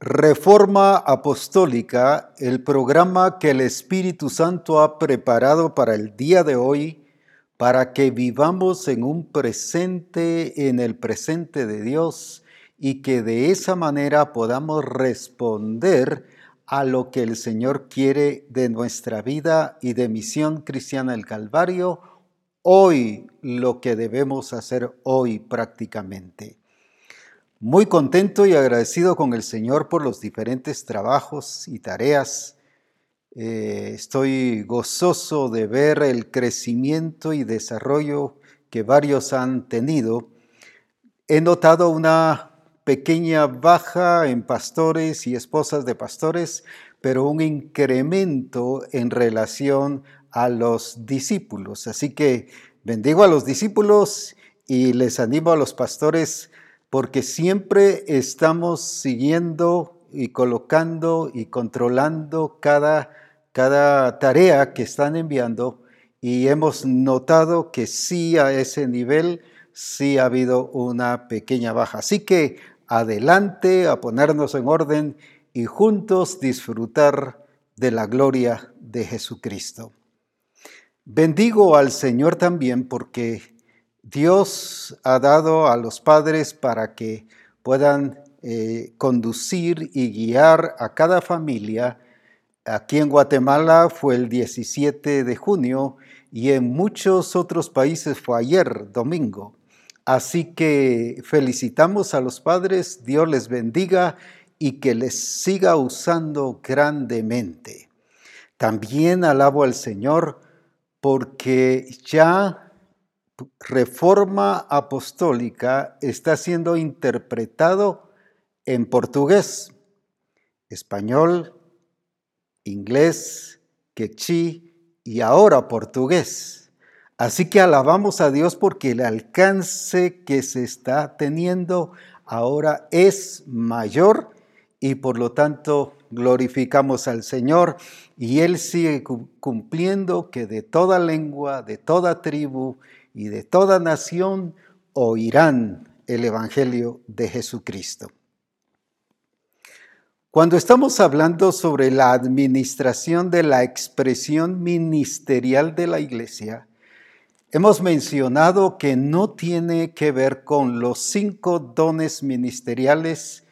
Reforma Apostólica, el programa que el Espíritu Santo ha preparado para el día de hoy, para que vivamos en un presente, en el presente de Dios, y que de esa manera podamos responder a lo que el Señor quiere de nuestra vida y de Misión Cristiana del Calvario, hoy lo que debemos hacer hoy prácticamente. Muy contento y agradecido con el Señor por los diferentes trabajos y tareas. Eh, estoy gozoso de ver el crecimiento y desarrollo que varios han tenido. He notado una pequeña baja en pastores y esposas de pastores, pero un incremento en relación a los discípulos. Así que bendigo a los discípulos y les animo a los pastores porque siempre estamos siguiendo y colocando y controlando cada, cada tarea que están enviando y hemos notado que sí a ese nivel sí ha habido una pequeña baja. Así que adelante a ponernos en orden y juntos disfrutar de la gloria de Jesucristo. Bendigo al Señor también porque Dios ha dado a los padres para que puedan eh, conducir y guiar a cada familia. Aquí en Guatemala fue el 17 de junio y en muchos otros países fue ayer, domingo. Así que felicitamos a los padres, Dios les bendiga y que les siga usando grandemente. También alabo al Señor porque ya reforma apostólica está siendo interpretado en portugués, español, inglés, quechí y ahora portugués. Así que alabamos a Dios porque el alcance que se está teniendo ahora es mayor y por lo tanto glorificamos al Señor y Él sigue cumpliendo que de toda lengua, de toda tribu y de toda nación oirán el Evangelio de Jesucristo. Cuando estamos hablando sobre la administración de la expresión ministerial de la iglesia, hemos mencionado que no tiene que ver con los cinco dones ministeriales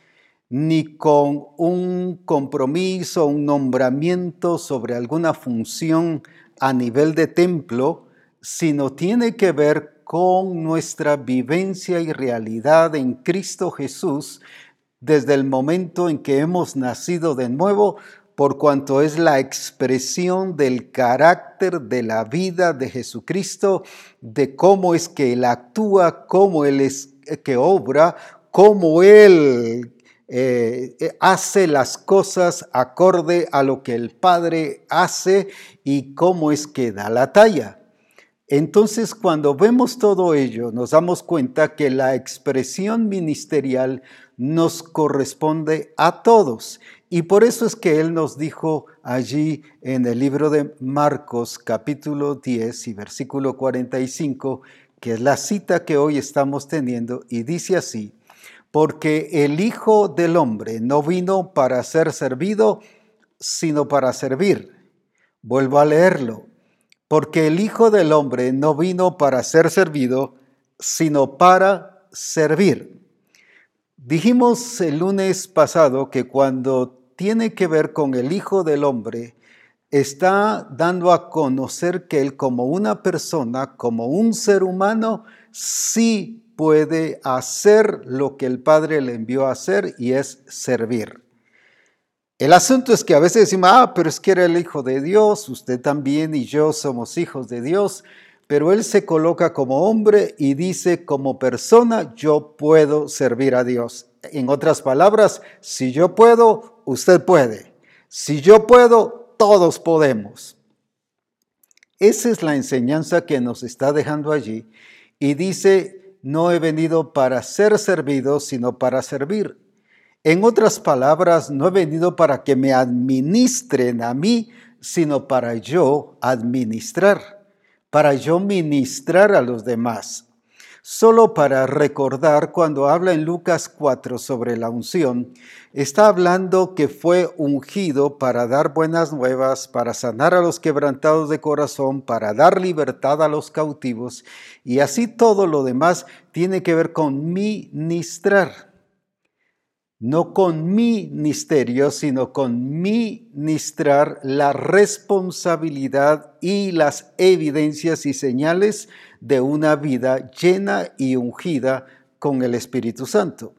ni con un compromiso, un nombramiento sobre alguna función a nivel de templo, sino tiene que ver con nuestra vivencia y realidad en Cristo Jesús desde el momento en que hemos nacido de nuevo, por cuanto es la expresión del carácter de la vida de Jesucristo, de cómo es que Él actúa, cómo Él es que obra, cómo Él eh, hace las cosas acorde a lo que el Padre hace y cómo es que da la talla. Entonces, cuando vemos todo ello, nos damos cuenta que la expresión ministerial nos corresponde a todos. Y por eso es que Él nos dijo allí en el libro de Marcos capítulo 10 y versículo 45, que es la cita que hoy estamos teniendo, y dice así, porque el Hijo del Hombre no vino para ser servido, sino para servir. Vuelvo a leerlo porque el Hijo del Hombre no vino para ser servido, sino para servir. Dijimos el lunes pasado que cuando tiene que ver con el Hijo del Hombre, está dando a conocer que Él como una persona, como un ser humano, sí puede hacer lo que el Padre le envió a hacer y es servir. El asunto es que a veces decimos, ah, pero es que era el Hijo de Dios, usted también y yo somos hijos de Dios, pero Él se coloca como hombre y dice, como persona, yo puedo servir a Dios. En otras palabras, si yo puedo, usted puede. Si yo puedo, todos podemos. Esa es la enseñanza que nos está dejando allí y dice, no he venido para ser servido, sino para servir. En otras palabras, no he venido para que me administren a mí, sino para yo administrar, para yo ministrar a los demás. Solo para recordar, cuando habla en Lucas 4 sobre la unción, está hablando que fue ungido para dar buenas nuevas, para sanar a los quebrantados de corazón, para dar libertad a los cautivos, y así todo lo demás tiene que ver con ministrar. No con mi ministerio, sino con ministrar la responsabilidad y las evidencias y señales de una vida llena y ungida con el Espíritu Santo.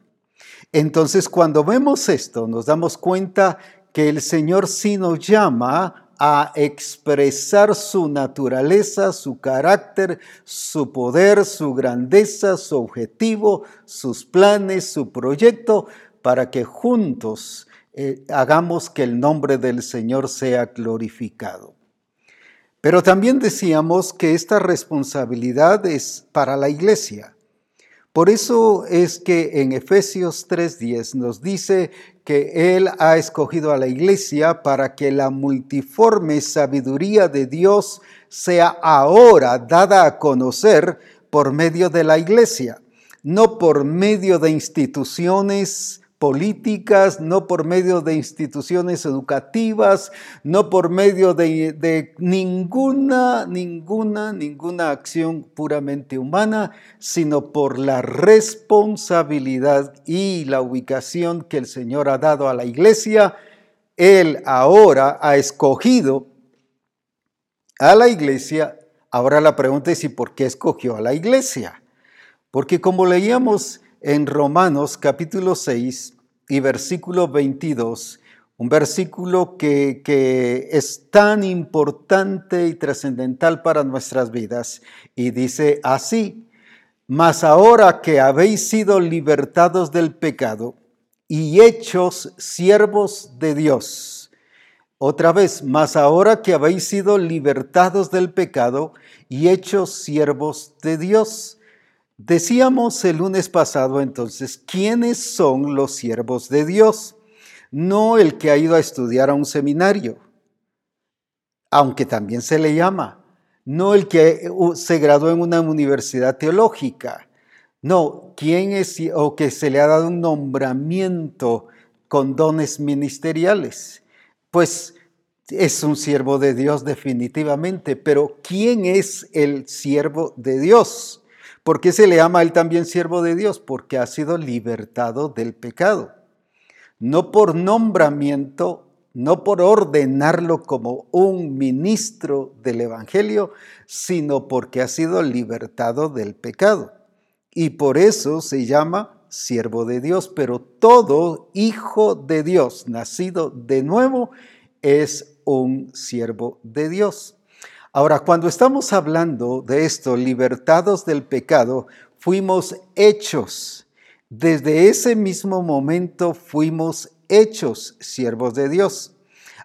Entonces, cuando vemos esto, nos damos cuenta que el Señor sí nos llama a expresar su naturaleza, su carácter, su poder, su grandeza, su objetivo, sus planes, su proyecto, para que juntos eh, hagamos que el nombre del Señor sea glorificado. Pero también decíamos que esta responsabilidad es para la iglesia. Por eso es que en Efesios 3:10 nos dice que Él ha escogido a la iglesia para que la multiforme sabiduría de Dios sea ahora dada a conocer por medio de la iglesia, no por medio de instituciones políticas, no por medio de instituciones educativas, no por medio de, ninguna, ninguna, ninguna acción puramente humana, sino por la responsabilidad y la ubicación que el Señor ha dado a la iglesia. Él ahora ha escogido a la iglesia. Ahora la pregunta es, ¿y por qué escogió a la iglesia? Porque como leíamos en Romanos capítulo 6 y versículo 22, un versículo que, es tan importante y trascendental para nuestras vidas, y dice así, mas ahora que habéis sido libertados del pecado y hechos siervos de Dios, otra vez, mas ahora que habéis sido libertados del pecado y hechos siervos de Dios, Decíamos el lunes pasado entonces, ¿quiénes son los siervos de Dios? No el que ha ido a estudiar a un seminario, aunque también se le llama, no el que uh, se graduó en una universidad teológica, no, ¿quién es o que se le ha dado un nombramiento con dones ministeriales? Pues es un siervo de Dios definitivamente, pero ¿quién es el siervo de Dios? ¿Por qué se le llama a él también siervo de Dios? Porque ha sido libertado del pecado. No por nombramiento, no por ordenarlo como un ministro del Evangelio, sino porque ha sido libertado del pecado. Y por eso se llama siervo de Dios, pero todo hijo de Dios nacido de nuevo es un siervo de Dios. Ahora, cuando estamos hablando de esto, libertados del pecado, fuimos hechos. Desde ese mismo momento fuimos hechos siervos de Dios.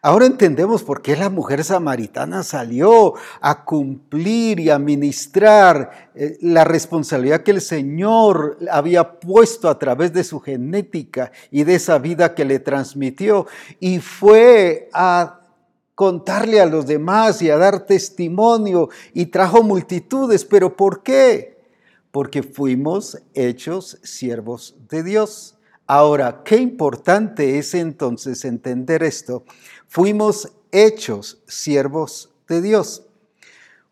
Ahora entendemos por qué la mujer samaritana salió a cumplir y a ministrar eh, la responsabilidad que el Señor había puesto a través de su genética y de esa vida que le transmitió. Y fue a contarle a los demás y a dar testimonio y trajo multitudes. ¿Pero por qué? Porque fuimos hechos siervos de Dios. Ahora, qué importante es entonces entender esto. Fuimos hechos siervos de Dios.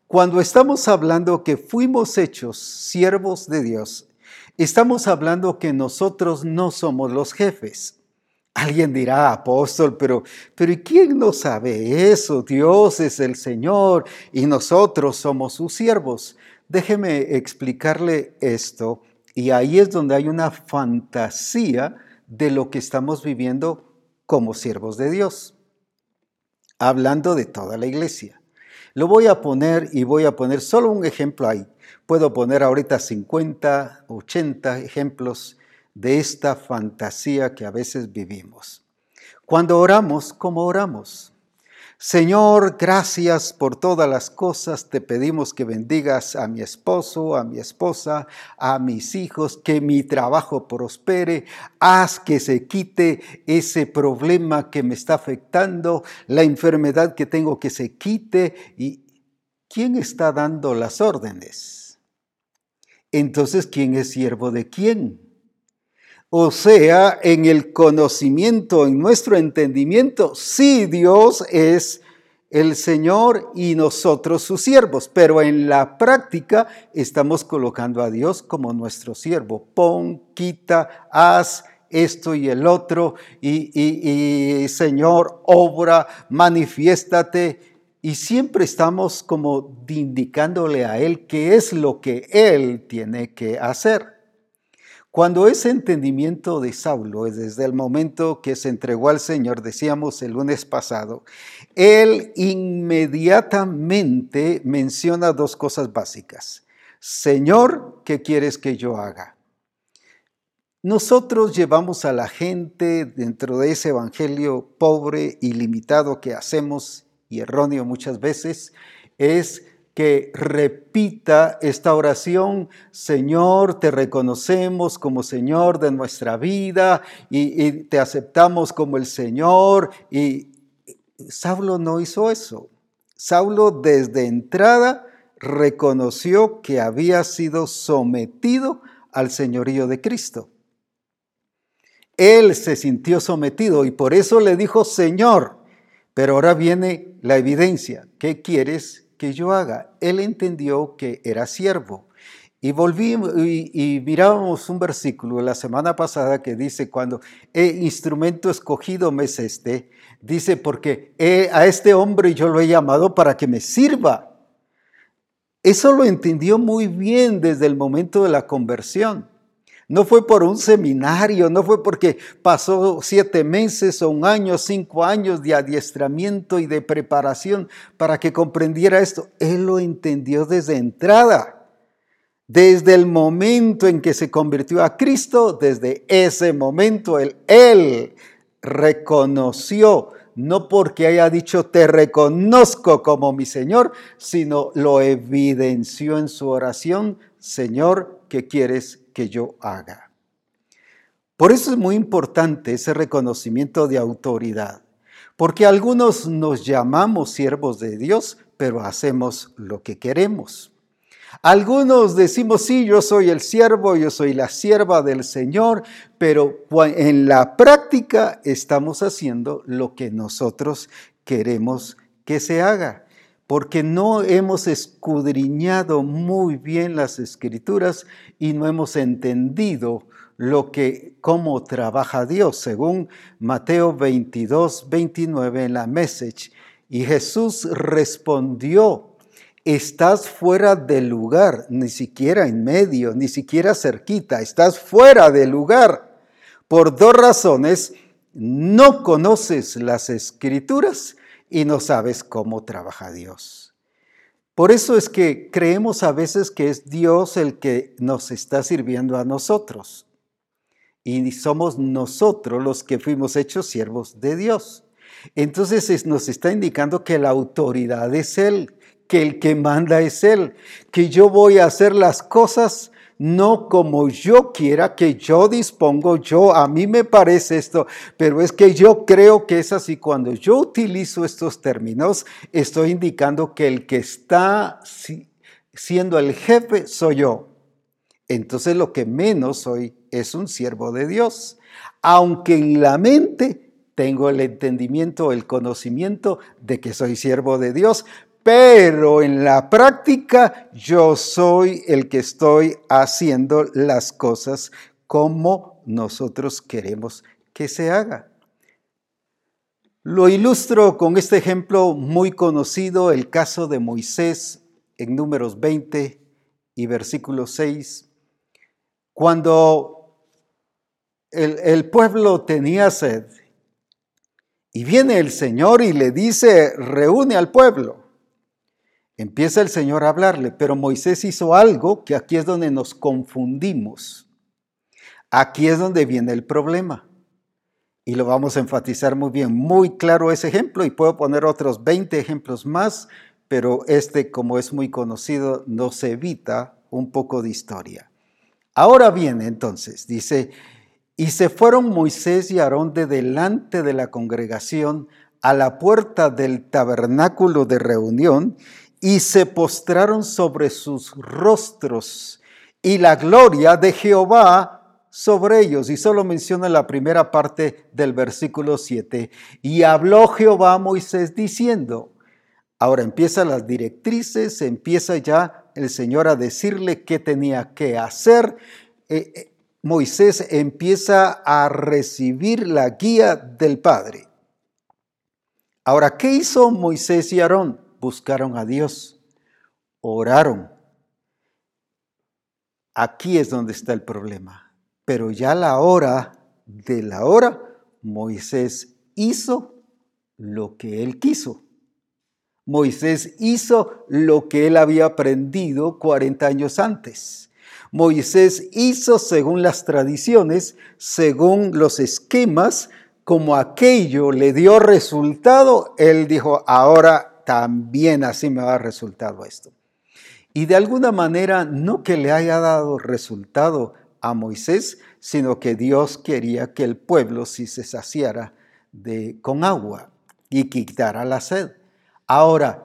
Cuando estamos hablando que fuimos hechos siervos de Dios, estamos hablando que nosotros no somos los jefes. Alguien dirá, apóstol, pero, pero ¿quién no sabe eso? Dios es el Señor y nosotros somos sus siervos. Déjeme explicarle esto y ahí es donde hay una fantasía de lo que estamos viviendo como siervos de Dios, hablando de toda la iglesia. Lo voy a poner y voy a poner solo un ejemplo ahí. Puedo poner ahorita 50, 80 ejemplos de esta fantasía que a veces vivimos. Cuando oramos, ¿cómo oramos? Señor, gracias por todas las cosas. Te pedimos que bendigas a mi esposo, a mi esposa, a mis hijos, que mi trabajo prospere. Haz que se quite ese problema que me está afectando, la enfermedad que tengo que se quite. ¿Y quién está dando las órdenes? entonces ¿quién es siervo de quién? O sea, en el conocimiento, en nuestro entendimiento, sí Dios es el Señor y nosotros sus siervos, pero en la práctica estamos colocando a Dios como nuestro siervo. Pon, quita, haz esto y el otro, y, Señor, obra, manifiéstate. Y siempre estamos como indicándole a Él qué es lo que Él tiene que hacer. Cuando ese entendimiento de Saulo, desde el momento que se entregó al Señor, decíamos el lunes pasado, él inmediatamente menciona dos cosas básicas. Señor, ¿qué quieres que yo haga? Nosotros llevamos a la gente dentro de ese evangelio pobre y limitado que hacemos y erróneo muchas veces, es que repita esta oración, Señor, te reconocemos como Señor de nuestra vida y, te aceptamos como el Señor. Y Saulo no hizo eso. Saulo desde entrada reconoció que había sido sometido al señorío de Cristo. Él se sintió sometido y por eso le dijo Señor. Pero ahora viene la evidencia. ¿Qué quieres que yo haga. Él entendió que era siervo. Y volví y, mirábamos un versículo la semana pasada que dice, cuando el instrumento escogido me es este, dice, porque a este hombre yo lo he llamado para que me sirva. Eso lo entendió muy bien desde el momento de la conversión. No fue por un seminario, no fue porque pasó siete meses o un año, cinco años de adiestramiento y de preparación para que comprendiera esto. Él lo entendió desde entrada. Desde el momento en que se convirtió a Cristo, desde ese momento él, él reconoció, no porque haya dicho te reconozco como mi Señor, sino lo evidenció en su oración, Señor, ¿qué quieres que yo haga. Por eso es muy importante ese reconocimiento de autoridad, porque algunos nos llamamos siervos de Dios, pero hacemos lo que queremos. Algunos decimos, sí, yo soy el siervo, yo soy la sierva del Señor, pero en la práctica estamos haciendo lo que nosotros queremos que se haga porque no hemos escudriñado muy bien las escrituras y no hemos entendido lo que cómo trabaja Dios, según Mateo 22, 29 en la message. Y Jesús respondió, estás fuera del lugar, ni siquiera en medio, ni siquiera cerquita, estás fuera del lugar. Por dos razones, no conoces las escrituras y no sabes cómo trabaja Dios. Por eso es que creemos a veces que es Dios el que nos está sirviendo a nosotros. Y somos nosotros los que fuimos hechos siervos de Dios. Entonces nos está indicando que la autoridad es Él, que el que manda es Él, que yo voy a hacer las cosas no como yo quiera, que yo dispongo, yo, a mí me parece esto, pero es que yo creo que es así. Cuando yo utilizo estos términos, estoy indicando que el que está siendo el jefe soy yo. Entonces lo que menos soy es un siervo de Dios, aunque en la mente tengo el entendimiento, el conocimiento de que soy siervo de Dios, pero en la práctica yo soy el que estoy haciendo las cosas como nosotros queremos que se haga. Lo ilustro con este ejemplo muy conocido, el caso de Moisés en números 20 y versículo 6, cuando el, el pueblo tenía sed y viene el Señor y le dice, reúne al pueblo. Empieza el Señor a hablarle, pero Moisés hizo algo que aquí es donde nos confundimos. Aquí es donde viene el problema. Y lo vamos a enfatizar muy bien. Muy claro ese ejemplo y puedo poner otros 20 ejemplos más, pero este, como es muy conocido, nos evita un poco de historia. Ahora viene entonces, dice, y se fueron Moisés y Aarón de delante de la congregación a la puerta del tabernáculo de reunión y se postraron sobre sus rostros y la gloria de Jehová sobre ellos. Y solo menciona la primera parte del versículo 7. Y habló Jehová a Moisés diciendo, ahora empiezan las directrices, empieza ya el Señor a decirle qué tenía que hacer. Eh, eh, Moisés empieza a recibir la guía del Padre. Ahora, ¿qué hizo Moisés y Aarón? Buscaron a Dios, oraron. Aquí es donde está el problema. Pero ya la hora de la hora, Moisés hizo lo que él quiso. Moisés hizo lo que él había aprendido 40 años antes. Moisés hizo según las tradiciones, según los esquemas, como aquello le dio resultado, él dijo, ahora también así me va a resultado esto. Y de alguna manera, no que le haya dado resultado a Moisés, sino que Dios quería que el pueblo se saciara de, con agua y quitara la sed. Ahora,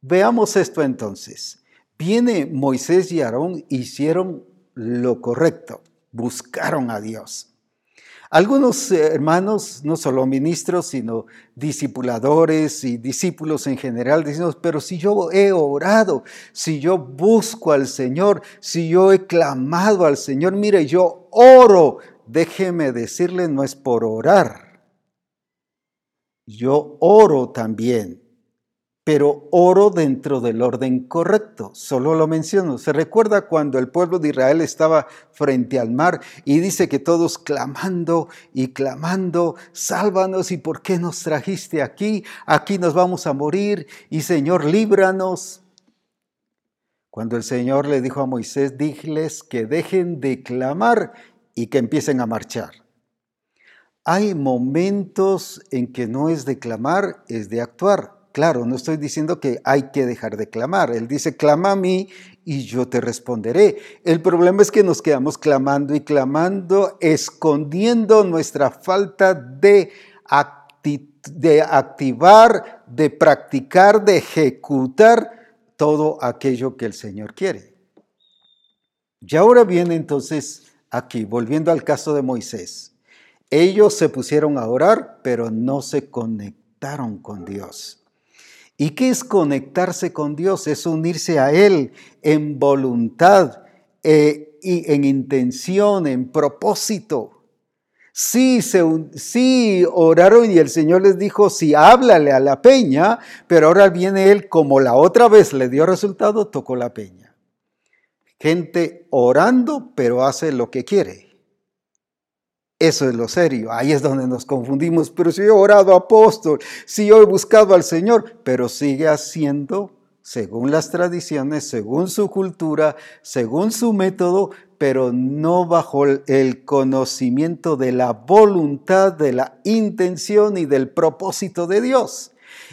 veamos esto entonces. Viene Moisés y Aarón, hicieron lo correcto, buscaron a Dios. Algunos hermanos, no solo ministros, sino discipuladores y discípulos en general, decimos, pero si yo he orado, si yo busco al Señor, si yo he clamado al Señor, mire, yo oro, déjeme decirle, no es por orar. Yo oro también pero oro dentro del orden correcto. Solo lo menciono. Se recuerda cuando el pueblo de Israel estaba frente al mar y dice que todos clamando y clamando, sálvanos y por qué nos trajiste aquí, aquí nos vamos a morir y Señor, líbranos. Cuando el Señor le dijo a Moisés, diles que dejen de clamar y que empiecen a marchar. Hay momentos en que no es de clamar, es de actuar. Claro, no estoy diciendo que hay que dejar de clamar. Él dice, clama a mí y yo te responderé. El problema es que nos quedamos clamando y clamando, escondiendo nuestra falta de, activar, de practicar, de ejecutar todo aquello que el Señor quiere. Y ahora viene entonces aquí, volviendo al caso de Moisés. Ellos se pusieron a orar, pero no se conectaron con Dios. ¿Y qué es conectarse con Dios? Es unirse a Él en voluntad eh, y en intención, en propósito. Sí, se, sí, oraron y el Señor les dijo, sí, háblale a la peña, pero ahora viene Él como la otra vez le dio resultado, tocó la peña. Gente orando, pero hace lo que quiere. Eso es lo serio. Ahí es donde nos confundimos. Pero si yo he orado apóstol, si yo he buscado al Señor, pero sigue haciendo según las tradiciones, según su cultura, según su método, pero no bajo el conocimiento de la voluntad, de la intención y del propósito de Dios.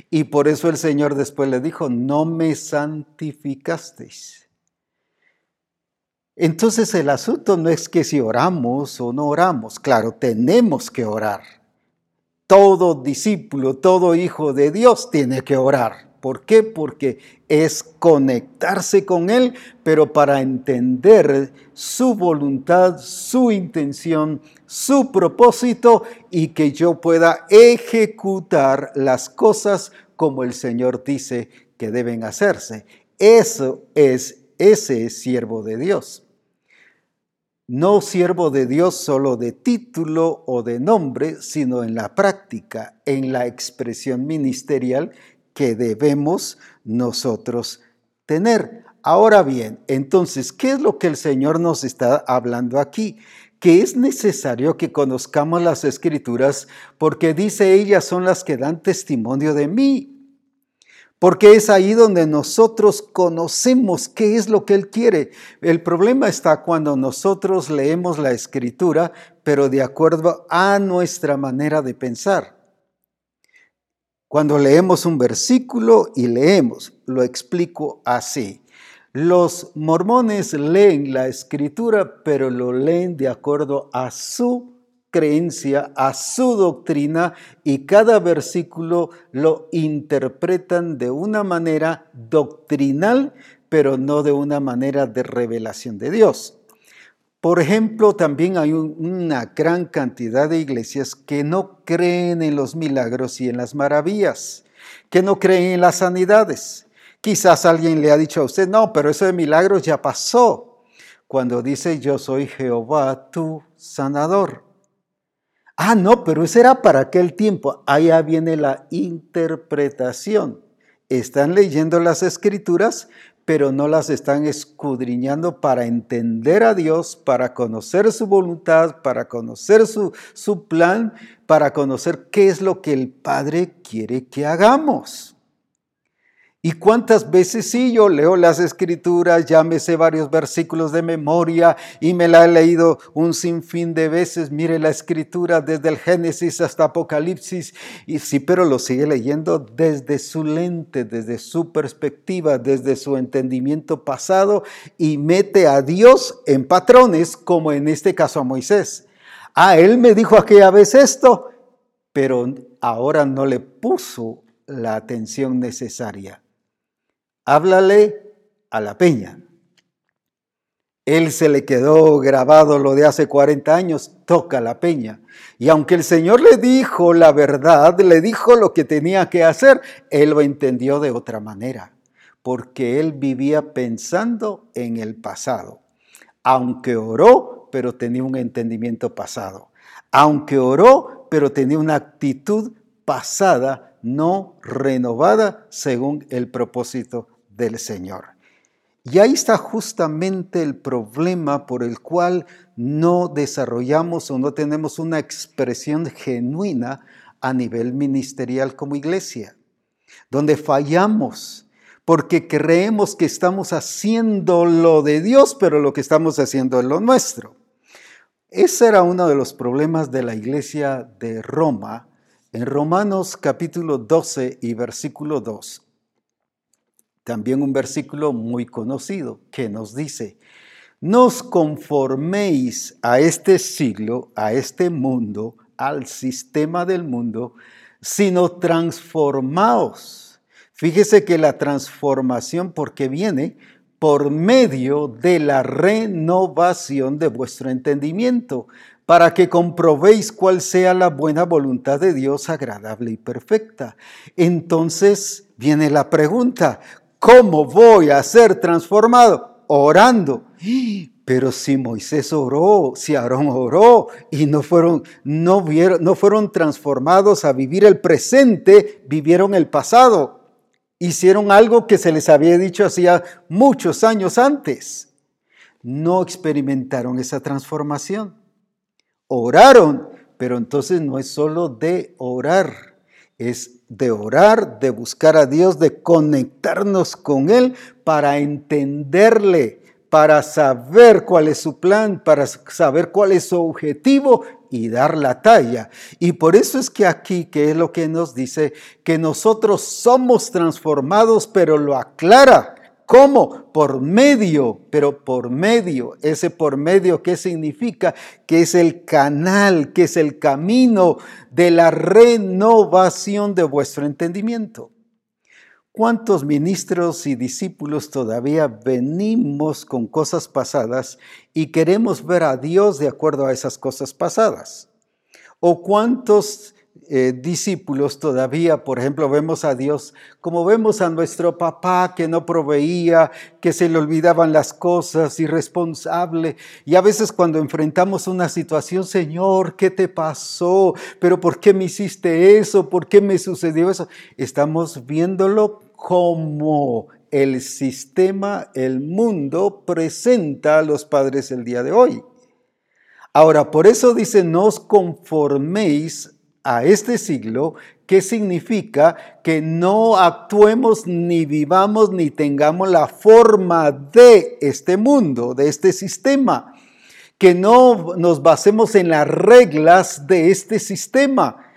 Y por eso el Señor después le dijo, no me santificasteis. Entonces el asunto no es que si oramos o no oramos, claro, tenemos que orar. Todo discípulo, todo hijo de Dios tiene que orar. ¿Por qué? Porque es conectarse con Él, pero para entender su voluntad, su intención, su propósito y que yo pueda ejecutar las cosas como el Señor dice que deben hacerse. Eso es, ese es siervo de Dios no siervo de Dios solo de título o de nombre, sino en la práctica, en la expresión ministerial que debemos nosotros tener. Ahora bien, entonces, ¿qué es lo que el Señor nos está hablando aquí? Que es necesario que conozcamos las escrituras porque dice ellas son las que dan testimonio de mí porque es ahí donde nosotros conocemos qué es lo que Él quiere. El problema está cuando nosotros leemos la escritura, pero de acuerdo a nuestra manera de pensar. Cuando leemos un versículo y leemos, lo explico así. Los mormones leen la escritura, pero lo leen de acuerdo a su creencia, a su doctrina y cada versículo lo interpretan de una manera doctrinal, pero no de una manera de revelación de Dios. Por ejemplo, también hay una gran cantidad de iglesias que no creen en los milagros y en las maravillas, que no creen en las sanidades. Quizás alguien le ha dicho a usted, no, pero eso de milagros ya pasó. Cuando dice, yo soy Jehová, tu sanador. Ah, no, pero eso era para aquel tiempo. Allá viene la interpretación. Están leyendo las escrituras, pero no las están escudriñando para entender a Dios, para conocer su voluntad, para conocer su, su plan, para conocer qué es lo que el Padre quiere que hagamos. ¿Y cuántas veces sí yo leo las escrituras, ya me sé varios versículos de memoria y me la he leído un sinfín de veces? Mire la escritura desde el Génesis hasta Apocalipsis y sí, pero lo sigue leyendo desde su lente, desde su perspectiva, desde su entendimiento pasado y mete a Dios en patrones como en este caso a Moisés. Ah, él me dijo aquella vez esto, pero ahora no le puso la atención necesaria háblale a la peña. Él se le quedó grabado lo de hace 40 años, toca la peña. Y aunque el Señor le dijo la verdad, le dijo lo que tenía que hacer, él lo entendió de otra manera, porque él vivía pensando en el pasado. Aunque oró, pero tenía un entendimiento pasado. Aunque oró, pero tenía una actitud pasada, no renovada según el propósito del Señor. Y ahí está justamente el problema por el cual no desarrollamos o no tenemos una expresión genuina a nivel ministerial como iglesia, donde fallamos porque creemos que estamos haciendo lo de Dios, pero lo que estamos haciendo es lo nuestro. Ese era uno de los problemas de la iglesia de Roma en Romanos capítulo 12 y versículo 2. También un versículo muy conocido que nos dice, no os conforméis a este siglo, a este mundo, al sistema del mundo, sino transformaos. Fíjese que la transformación, porque viene por medio de la renovación de vuestro entendimiento, para que comprobéis cuál sea la buena voluntad de Dios agradable y perfecta. Entonces viene la pregunta, ¿Cómo voy a ser transformado? Orando. Pero si Moisés oró, si Aarón oró y no fueron, no, vieron, no fueron transformados a vivir el presente, vivieron el pasado. Hicieron algo que se les había dicho hacía muchos años antes. No experimentaron esa transformación. Oraron, pero entonces no es solo de orar, es de orar, de buscar a Dios, de conectarnos con Él para entenderle, para saber cuál es su plan, para saber cuál es su objetivo y dar la talla. Y por eso es que aquí, que es lo que nos dice, que nosotros somos transformados, pero lo aclara ¿Cómo? Por medio, pero por medio. Ese por medio, ¿qué significa? Que es el canal, que es el camino de la renovación de vuestro entendimiento. ¿Cuántos ministros y discípulos todavía venimos con cosas pasadas y queremos ver a Dios de acuerdo a esas cosas pasadas? ¿O cuántos eh, discípulos todavía, por ejemplo, vemos a Dios como vemos a nuestro papá que no proveía, que se le olvidaban las cosas, irresponsable. Y a veces cuando enfrentamos una situación, Señor, ¿qué te pasó? ¿Pero por qué me hiciste eso? ¿Por qué me sucedió eso? Estamos viéndolo como el sistema, el mundo presenta a los padres el día de hoy. Ahora, por eso dice, no os conforméis a este siglo, ¿qué significa? Que no actuemos ni vivamos ni tengamos la forma de este mundo, de este sistema, que no nos basemos en las reglas de este sistema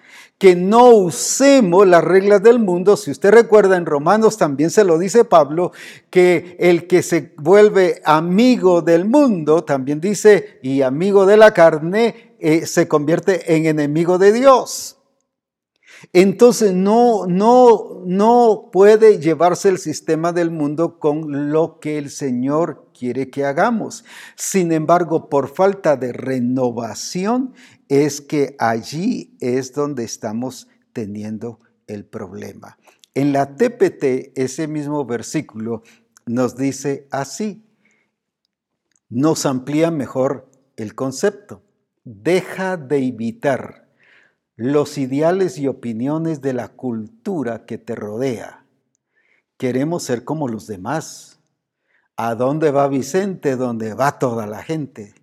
que no usemos las reglas del mundo. Si usted recuerda en Romanos también se lo dice Pablo, que el que se vuelve amigo del mundo, también dice, y amigo de la carne, eh, se convierte en enemigo de Dios. Entonces no, no, no puede llevarse el sistema del mundo con lo que el Señor quiere que hagamos. Sin embargo, por falta de renovación es que allí es donde estamos teniendo el problema. En la TPT, ese mismo versículo nos dice así, nos amplía mejor el concepto. Deja de evitar los ideales y opiniones de la cultura que te rodea. Queremos ser como los demás. ¿A dónde va Vicente? Donde va toda la gente.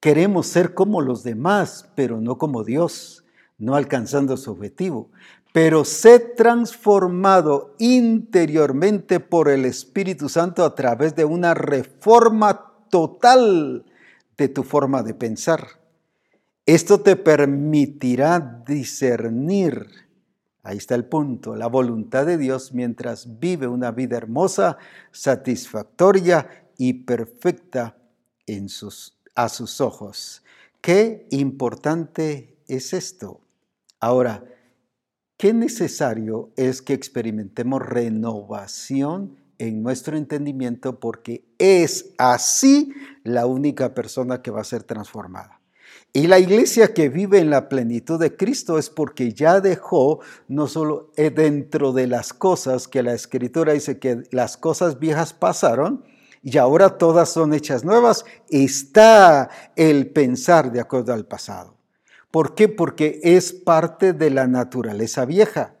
Queremos ser como los demás, pero no como Dios, no alcanzando su objetivo. Pero sé transformado interiormente por el Espíritu Santo a través de una reforma total de tu forma de pensar. Esto te permitirá discernir, ahí está el punto, la voluntad de Dios mientras vive una vida hermosa, satisfactoria y perfecta en sus, a sus ojos. Qué importante es esto. Ahora, qué necesario es que experimentemos renovación en nuestro entendimiento porque es así la única persona que va a ser transformada. Y la iglesia que vive en la plenitud de Cristo es porque ya dejó no solo eh, dentro de las cosas que la escritura dice que las cosas viejas pasaron y ahora todas son hechas nuevas, está el pensar de acuerdo al pasado. ¿Por qué? Porque es parte de la naturaleza vieja,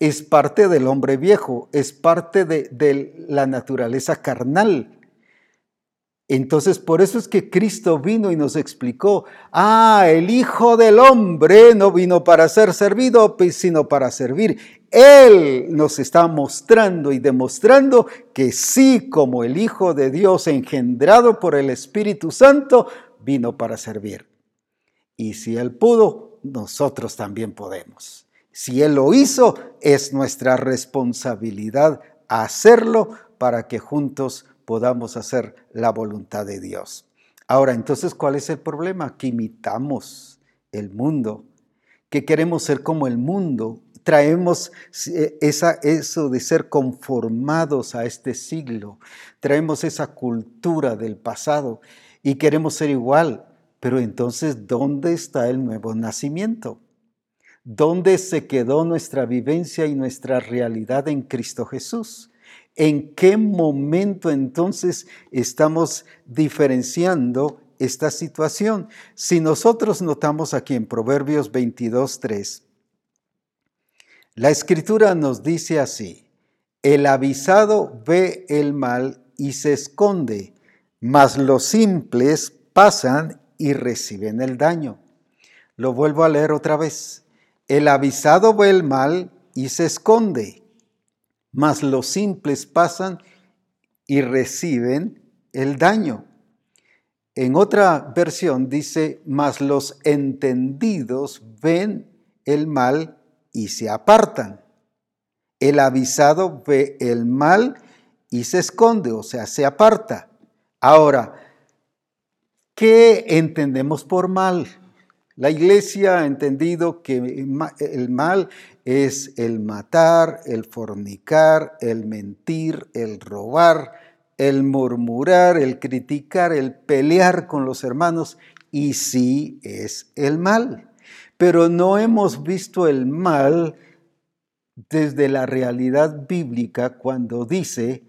es parte del hombre viejo, es parte de, la naturaleza carnal. Entonces, por eso es que Cristo vino y nos explicó, ah, el Hijo del Hombre no vino para ser servido, pues, sino para servir. Él nos está mostrando y demostrando que sí, como el Hijo de Dios engendrado por el Espíritu Santo, vino para servir. Y si Él pudo, nosotros también podemos. Si Él lo hizo, es nuestra responsabilidad hacerlo para que juntos podamos hacer la voluntad de Dios. Ahora, entonces, ¿cuál es el problema? Que imitamos el mundo, que queremos ser como el mundo, traemos eh, eso de ser conformados a este siglo, traemos esa cultura del pasado y queremos ser igual. Pero entonces, ¿dónde está el nuevo nacimiento? ¿Dónde se quedó nuestra vivencia y nuestra realidad en Cristo Jesús? ¿En qué momento entonces estamos diferenciando esta situación? Si nosotros notamos aquí en Proverbios 22, 3, la escritura nos dice así, el avisado ve el mal y se esconde, mas los simples pasan y reciben el daño. Lo vuelvo a leer otra vez. El avisado ve el mal y se esconde, mas los simples pasan y reciben el daño. En otra versión dice, mas los entendidos ven el mal y se apartan. El avisado ve el mal y se esconde, o sea, se aparta. Ahora, ¿qué entendemos por mal? La iglesia ha entendido que el mal es el matar, el fornicar, el mentir, el robar, el murmurar, el criticar, el pelear con los hermanos, y sí es el mal. Pero no hemos visto el mal desde la realidad bíblica cuando dice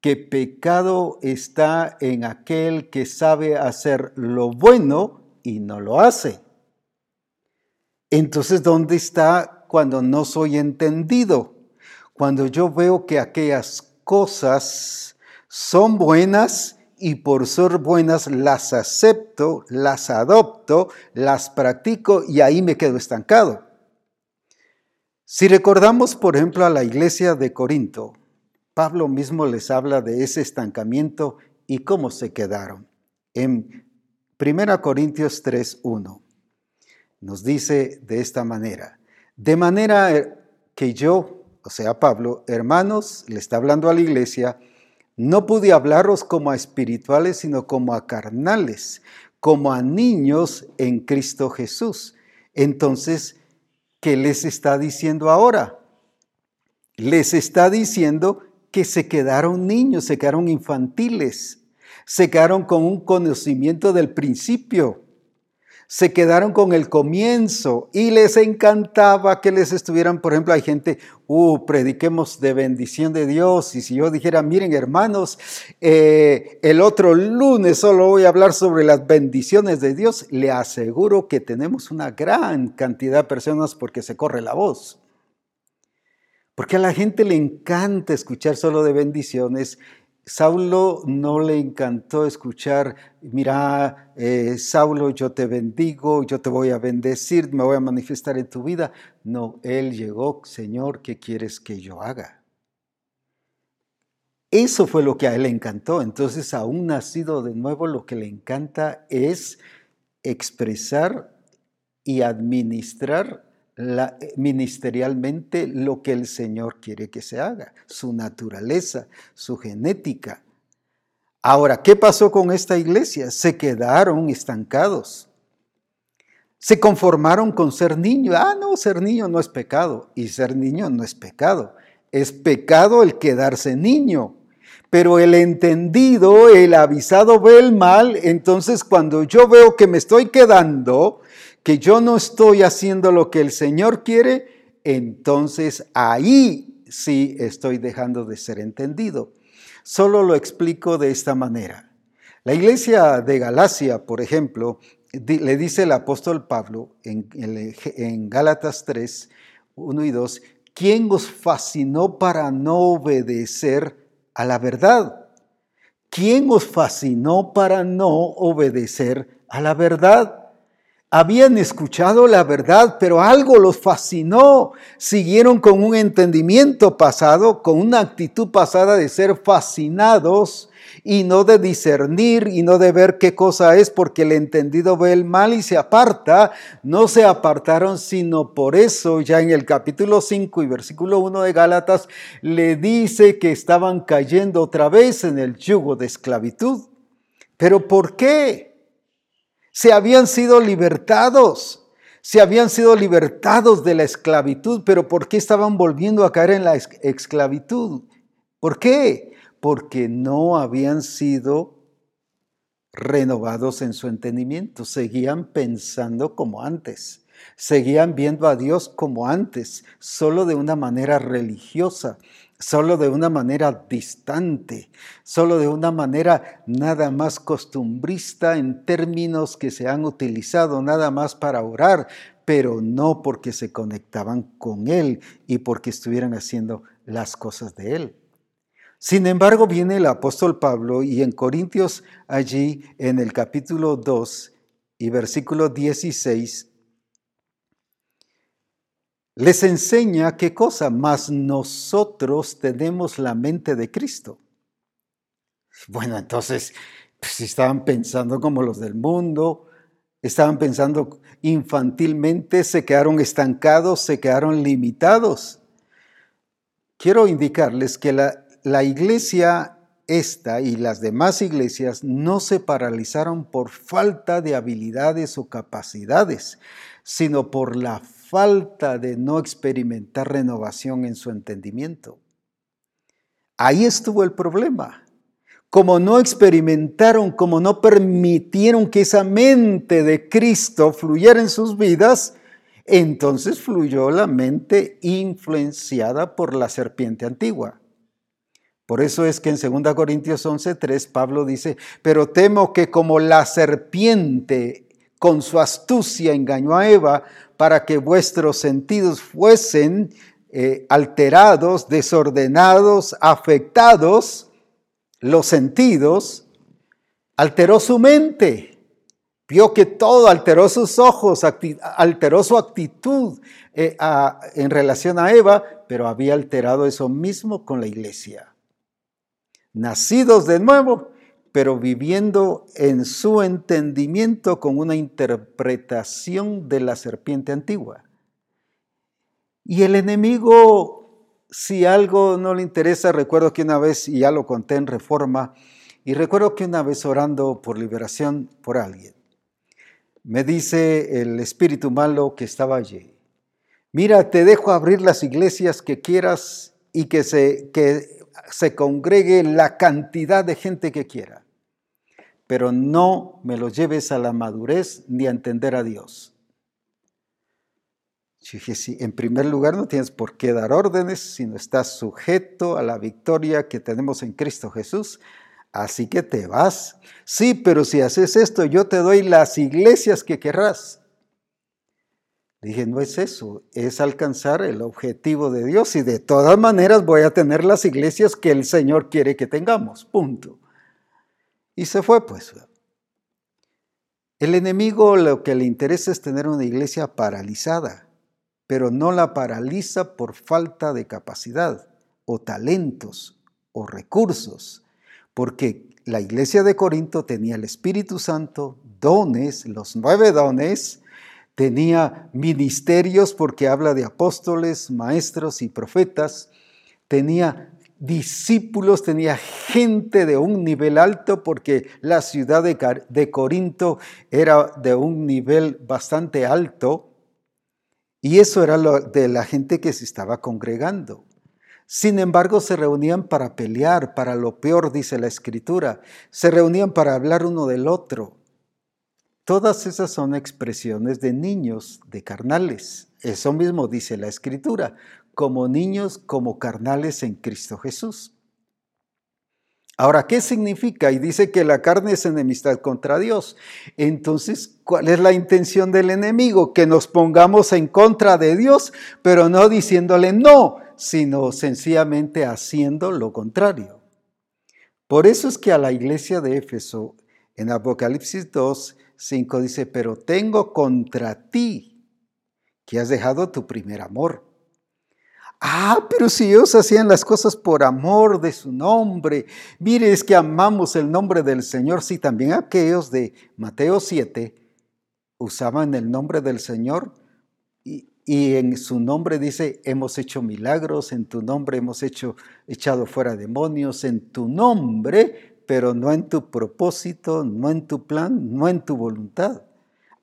que pecado está en aquel que sabe hacer lo bueno y no lo hace. Entonces, ¿dónde está cuando no soy entendido? Cuando yo veo que aquellas cosas son buenas y por ser buenas las acepto, las adopto, las practico y ahí me quedo estancado. Si recordamos, por ejemplo, a la iglesia de Corinto, Pablo mismo les habla de ese estancamiento y cómo se quedaron. En 1 Corintios 3.1 nos dice de esta manera, de manera que yo, o sea Pablo, hermanos, le está hablando a la iglesia, no pude hablaros como a espirituales, sino como a carnales, como a niños en Cristo Jesús. Entonces, ¿Qué les está diciendo ahora? Les está diciendo que se quedaron niños, se quedaron infantiles, se quedaron con un conocimiento del principio se quedaron con el comienzo y les encantaba que les estuvieran, por ejemplo, hay gente, uh, prediquemos de bendición de Dios. Y si yo dijera, miren hermanos, eh, el otro lunes solo voy a hablar sobre las bendiciones de Dios, le aseguro que tenemos una gran cantidad de personas porque se corre la voz. Porque a la gente le encanta escuchar solo de bendiciones Saulo no le encantó escuchar, mira, eh, Saulo, yo te bendigo, yo te voy a bendecir, me voy a manifestar en tu vida. No, él llegó, Señor, ¿qué quieres que yo haga? Eso fue lo que a él le encantó. Entonces, aún nacido de nuevo, lo que le encanta es expresar y administrar ministerialmente lo que el Señor quiere que se haga, su naturaleza, su genética. Ahora, ¿qué pasó con esta iglesia? Se quedaron estancados. Se conformaron con ser niño. Ah, no, ser niño no es pecado. Y ser niño no es pecado. Es pecado el quedarse niño. Pero el entendido, el avisado ve el mal. Entonces cuando yo veo que me estoy quedando, que yo no estoy haciendo lo que el Señor quiere, entonces ahí sí estoy dejando de ser entendido. Solo lo explico de esta manera. La iglesia de Galacia, por ejemplo, le dice el apóstol Pablo en, en Gálatas 3, 1 y 2, ¿quién os fascinó para no obedecer a la verdad? ¿Quién os fascinó para no obedecer a la verdad? Habían escuchado la verdad, pero algo los fascinó. Siguieron con un entendimiento pasado, con una actitud pasada de ser fascinados y no de discernir y no de ver qué cosa es, porque el entendido ve el mal y se aparta. No se apartaron, sino por eso ya en el capítulo 5 y versículo 1 de Gálatas le dice que estaban cayendo otra vez en el yugo de esclavitud. ¿Pero por qué? Se habían sido libertados, se habían sido libertados de la esclavitud, pero ¿por qué estaban volviendo a caer en la esclavitud? ¿Por qué? Porque no habían sido renovados en su entendimiento, seguían pensando como antes, seguían viendo a Dios como antes, solo de una manera religiosa, solo de una manera distante, solo de una manera nada más costumbrista en términos que se han utilizado nada más para orar, pero no porque se conectaban con Él y porque estuvieran haciendo las cosas de Él. Sin embargo, viene el apóstol Pablo y en Corintios allí en el capítulo 2 y versículo 16 les enseña qué cosa, más nosotros tenemos la mente de Cristo. Bueno, entonces, pues estaban pensando como los del mundo, estaban pensando infantilmente, se quedaron estancados, se quedaron limitados. Quiero indicarles que la, la iglesia esta y las demás iglesias no se paralizaron por falta de habilidades o capacidades, sino por la falta de no experimentar renovación en su entendimiento. Ahí estuvo el problema. Como no experimentaron, como no permitieron que esa mente de Cristo fluyera en sus vidas, entonces fluyó la mente influenciada por la serpiente antigua. Por eso es que en 2 Corintios 11:3 Pablo dice, pero temo que como la serpiente con su astucia engañó a Eva, para que vuestros sentidos fuesen eh, alterados, desordenados, afectados, los sentidos, alteró su mente. Vio que todo alteró sus ojos, alteró su actitud eh, en relación a Eva, pero había alterado eso mismo con la iglesia. Nacidos de nuevo, pero viviendo en su entendimiento con una interpretación de la serpiente antigua. Y el enemigo, si algo no le interesa, recuerdo que una vez, y ya lo conté en reforma, y recuerdo que una vez orando por liberación por alguien, me dice el espíritu malo que estaba allí, Mira, te dejo abrir las iglesias que quieras y que se, que se congregue la cantidad de gente que quiera, pero no me lo lleves a la madurez ni a entender a Dios. dije, sí, en primer lugar no tienes por qué dar órdenes, sino estás sujeto a la victoria que tenemos en Cristo Jesús. Así que te vas. Sí, pero si haces esto, yo te doy las iglesias que querrás. Dije, no es eso, es alcanzar el objetivo de Dios y de todas maneras voy a tener las iglesias que el Señor quiere que tengamos, punto. Y se fue pues. El enemigo lo que le interesa es tener una iglesia paralizada, pero no la paraliza por falta de capacidad o talentos o recursos, porque la iglesia de Corinto tenía el Espíritu Santo, dones, los nueve dones, tenía ministerios porque habla de apóstoles, maestros y profetas, tenía discípulos, tenía gente de un nivel alto porque la ciudad de, Corinto era de un nivel bastante alto y eso era lo de la gente que se estaba congregando. Sin embargo, se reunían para pelear, para lo peor, dice la escritura. Se reunían para hablar uno del otro. Todas esas son expresiones de niños, de carnales. Eso mismo dice la Escritura, como niños, como carnales en Cristo Jesús. Ahora, ¿qué significa? Y dice que la carne es enemistad contra Dios. Entonces, ¿cuál es la intención del enemigo? Que nos pongamos en contra de Dios, pero no diciéndole no, sino sencillamente haciendo lo contrario. Por eso es que a la iglesia de Éfeso, en Apocalipsis 2, 5 dice, pero tengo contra ti que has dejado tu primer amor. Ah, pero si ellos hacían las cosas por amor de su nombre, mire, es que amamos el nombre del Señor. Sí, también aquellos de Mateo 7 usaban el nombre del Señor y, y, en su nombre dice, hemos hecho milagros, en tu nombre hemos hecho, echado fuera demonios, en tu nombre pero no en tu propósito, no en tu plan, no en tu voluntad.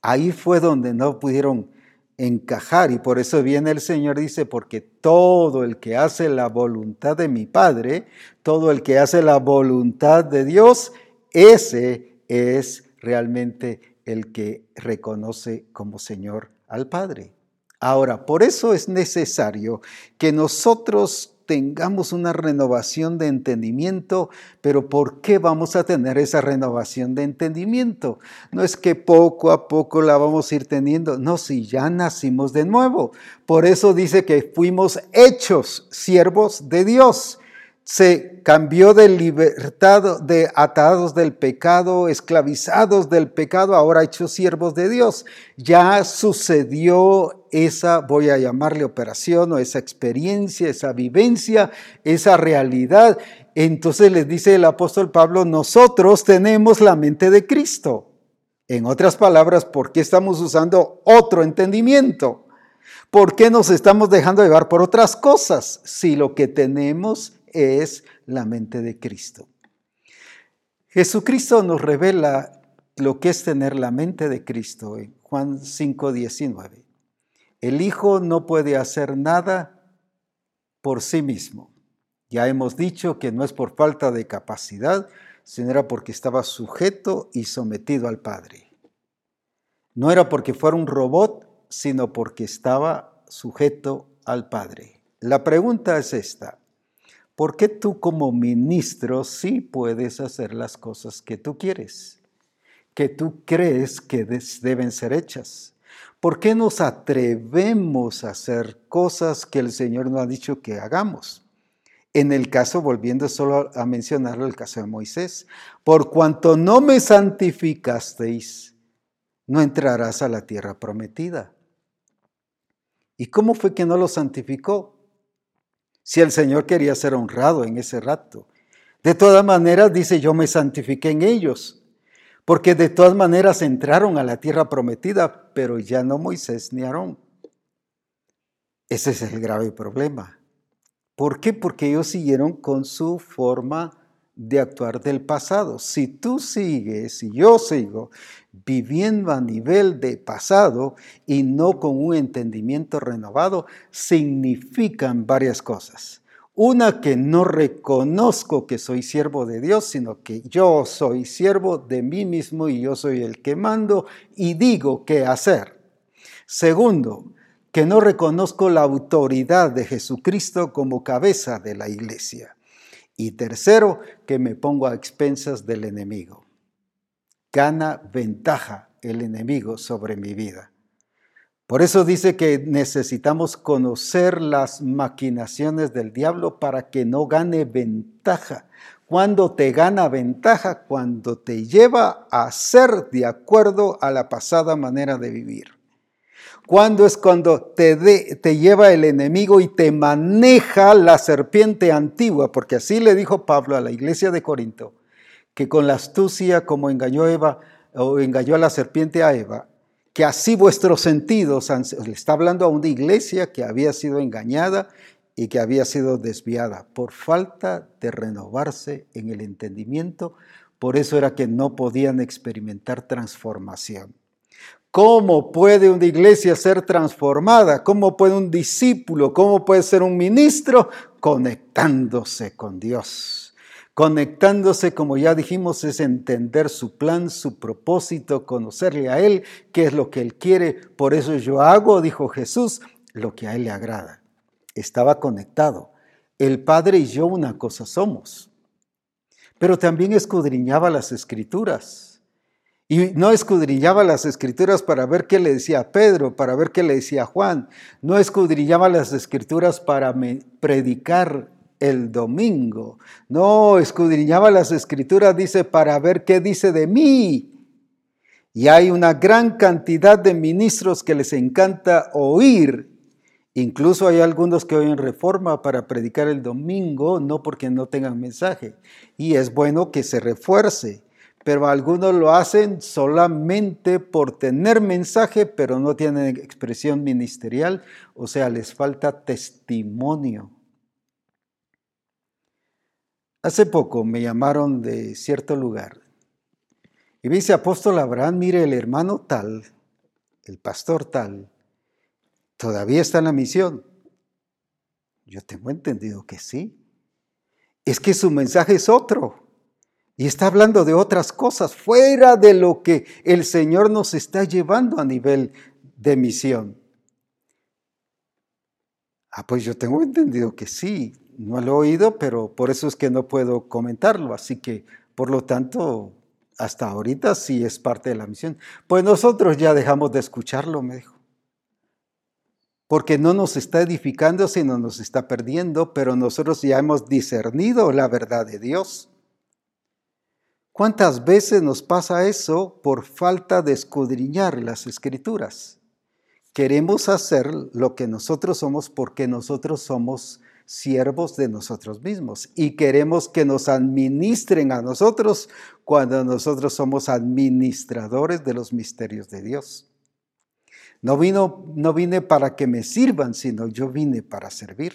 Ahí fue donde no pudieron encajar y por eso viene el Señor, dice, porque todo el que hace la voluntad de mi Padre, todo el que hace la voluntad de Dios, ese es realmente el que reconoce como Señor al Padre. Ahora, por eso es necesario que nosotros tengamos una renovación de entendimiento, pero ¿por qué vamos a tener esa renovación de entendimiento? No es que poco a poco la vamos a ir teniendo, no, si ya nacimos de nuevo. Por eso dice que fuimos hechos siervos de Dios se cambió de libertad, de atados del pecado, esclavizados del pecado, ahora hechos siervos de Dios. Ya sucedió esa, voy a llamarle operación o esa experiencia, esa vivencia, esa realidad. Entonces les dice el apóstol Pablo, nosotros tenemos la mente de Cristo. En otras palabras, ¿por qué estamos usando otro entendimiento? ¿Por qué nos estamos dejando llevar por otras cosas si lo que tenemos es la mente de Cristo. Jesucristo nos revela lo que es tener la mente de Cristo en Juan 5:19. El Hijo no puede hacer nada por sí mismo. Ya hemos dicho que no es por falta de capacidad, sino era porque estaba sujeto y sometido al Padre. No era porque fuera un robot, sino porque estaba sujeto al Padre. La pregunta es esta. ¿Por qué tú como ministro sí puedes hacer las cosas que tú quieres, que tú crees que deben ser hechas? ¿Por qué nos atrevemos a hacer cosas que el Señor no ha dicho que hagamos? En el caso, volviendo solo a mencionarlo, el caso de Moisés, por cuanto no me santificasteis, no entrarás a la tierra prometida. ¿Y cómo fue que no lo santificó? Si el Señor quería ser honrado en ese rato. De todas maneras, dice, yo me santifiqué en ellos, porque de todas maneras entraron a la tierra prometida, pero ya no Moisés ni Aarón. Ese es el grave problema. ¿Por qué? Porque ellos siguieron con su forma de actuar del pasado. Si tú sigues, y yo sigo viviendo a nivel de pasado y no con un entendimiento renovado, significan varias cosas. Una, que no reconozco que soy siervo de Dios, sino que yo soy siervo de mí mismo y yo soy el que mando y digo qué hacer. Segundo, que no reconozco la autoridad de Jesucristo como cabeza de la iglesia. Y tercero, que me pongo a expensas del enemigo. Gana ventaja el enemigo sobre mi vida. Por eso dice que necesitamos conocer las maquinaciones del diablo para que no gane ventaja. Cuando te gana ventaja, cuando te lleva a ser de acuerdo a la pasada manera de vivir. Cuando es cuando te, te lleva el enemigo y te maneja la serpiente antigua, porque así le dijo Pablo a la iglesia de Corinto, que con la astucia como engañó Eva o engañó a la serpiente a Eva, que así vuestros sentidos, le está hablando a una iglesia que había sido engañada y que había sido desviada por falta de renovarse en el entendimiento, por eso era que no podían experimentar transformación. ¿Cómo puede una iglesia ser transformada? ¿Cómo puede un discípulo? ¿Cómo puede ser un ministro? Conectándose con Dios Conectándose, como ya dijimos, es entender su plan, su propósito, conocerle a Él, qué es lo que Él quiere. Por eso yo hago, dijo Jesús, lo que a Él le agrada. Estaba conectado. El Padre y yo una cosa somos. Pero también escudriñaba las escrituras. Y no escudriñaba las escrituras para ver qué le decía Pedro, para ver qué le decía Juan. No escudriñaba las escrituras para predicar el domingo. No, escudriñaba las escrituras, dice, para ver qué dice de mí. Y hay una gran cantidad de ministros que les encanta oír. Incluso hay algunos que oyen reforma para predicar el domingo, no porque no tengan mensaje. Y es bueno que se refuerce, pero algunos lo hacen solamente por tener mensaje, pero no tienen expresión ministerial, o sea, les falta testimonio. Hace poco me llamaron de cierto lugar y me dice, apóstol Abraham, mire, el hermano tal, el pastor tal, todavía está en la misión. Yo tengo entendido que sí. Es que su mensaje es otro. Y está hablando de otras cosas fuera de lo que el Señor nos está llevando a nivel de misión. Ah, pues yo tengo entendido que sí no lo he oído, pero por eso es que no puedo comentarlo. Así que, por lo tanto, hasta ahorita sí es parte de la misión. Pues nosotros ya dejamos de escucharlo, me dijo. Porque no nos está edificando, sino nos está perdiendo, pero nosotros ya hemos discernido la verdad de Dios. ¿Cuántas veces nos pasa eso por falta de escudriñar las escrituras? Queremos hacer lo que nosotros somos porque nosotros somos siervos de nosotros mismos y queremos que nos administren a nosotros cuando nosotros somos administradores de los misterios de Dios. No, vino, no vine para que me sirvan, sino yo vine para servir.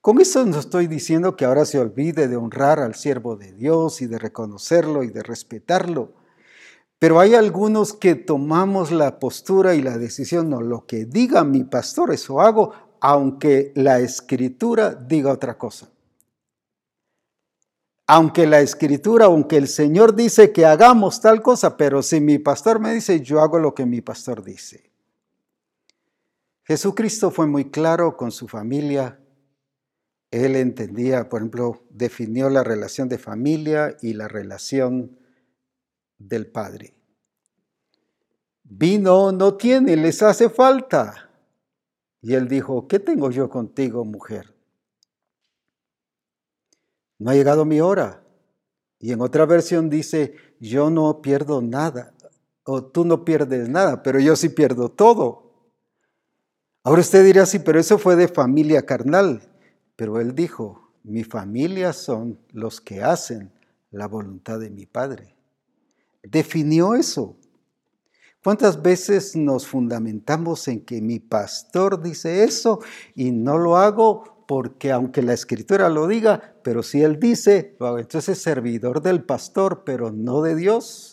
Con eso no estoy diciendo que ahora se olvide de honrar al siervo de Dios y de reconocerlo y de respetarlo. Pero hay algunos que tomamos la postura y la decisión, no, lo que diga mi pastor, eso hago, aunque la escritura diga otra cosa. Aunque la escritura, aunque el Señor dice que hagamos tal cosa, pero si mi pastor me dice, yo hago lo que mi pastor dice. Jesucristo fue muy claro con su familia. Él entendía, por ejemplo, definió la relación de familia y la relación del Padre. Vino no tiene, les hace falta. Y él dijo, ¿qué tengo yo contigo, mujer? No ha llegado mi hora. Y en otra versión dice, yo no pierdo nada, o tú no pierdes nada, pero yo sí pierdo todo. Ahora usted dirá, sí, pero eso fue de familia carnal. Pero él dijo, mi familia son los que hacen la voluntad de mi Padre. Definió eso. ¿Cuántas veces nos fundamentamos en que mi pastor dice eso y no lo hago porque aunque la escritura lo diga, pero si él dice, entonces es servidor del pastor, pero no de Dios.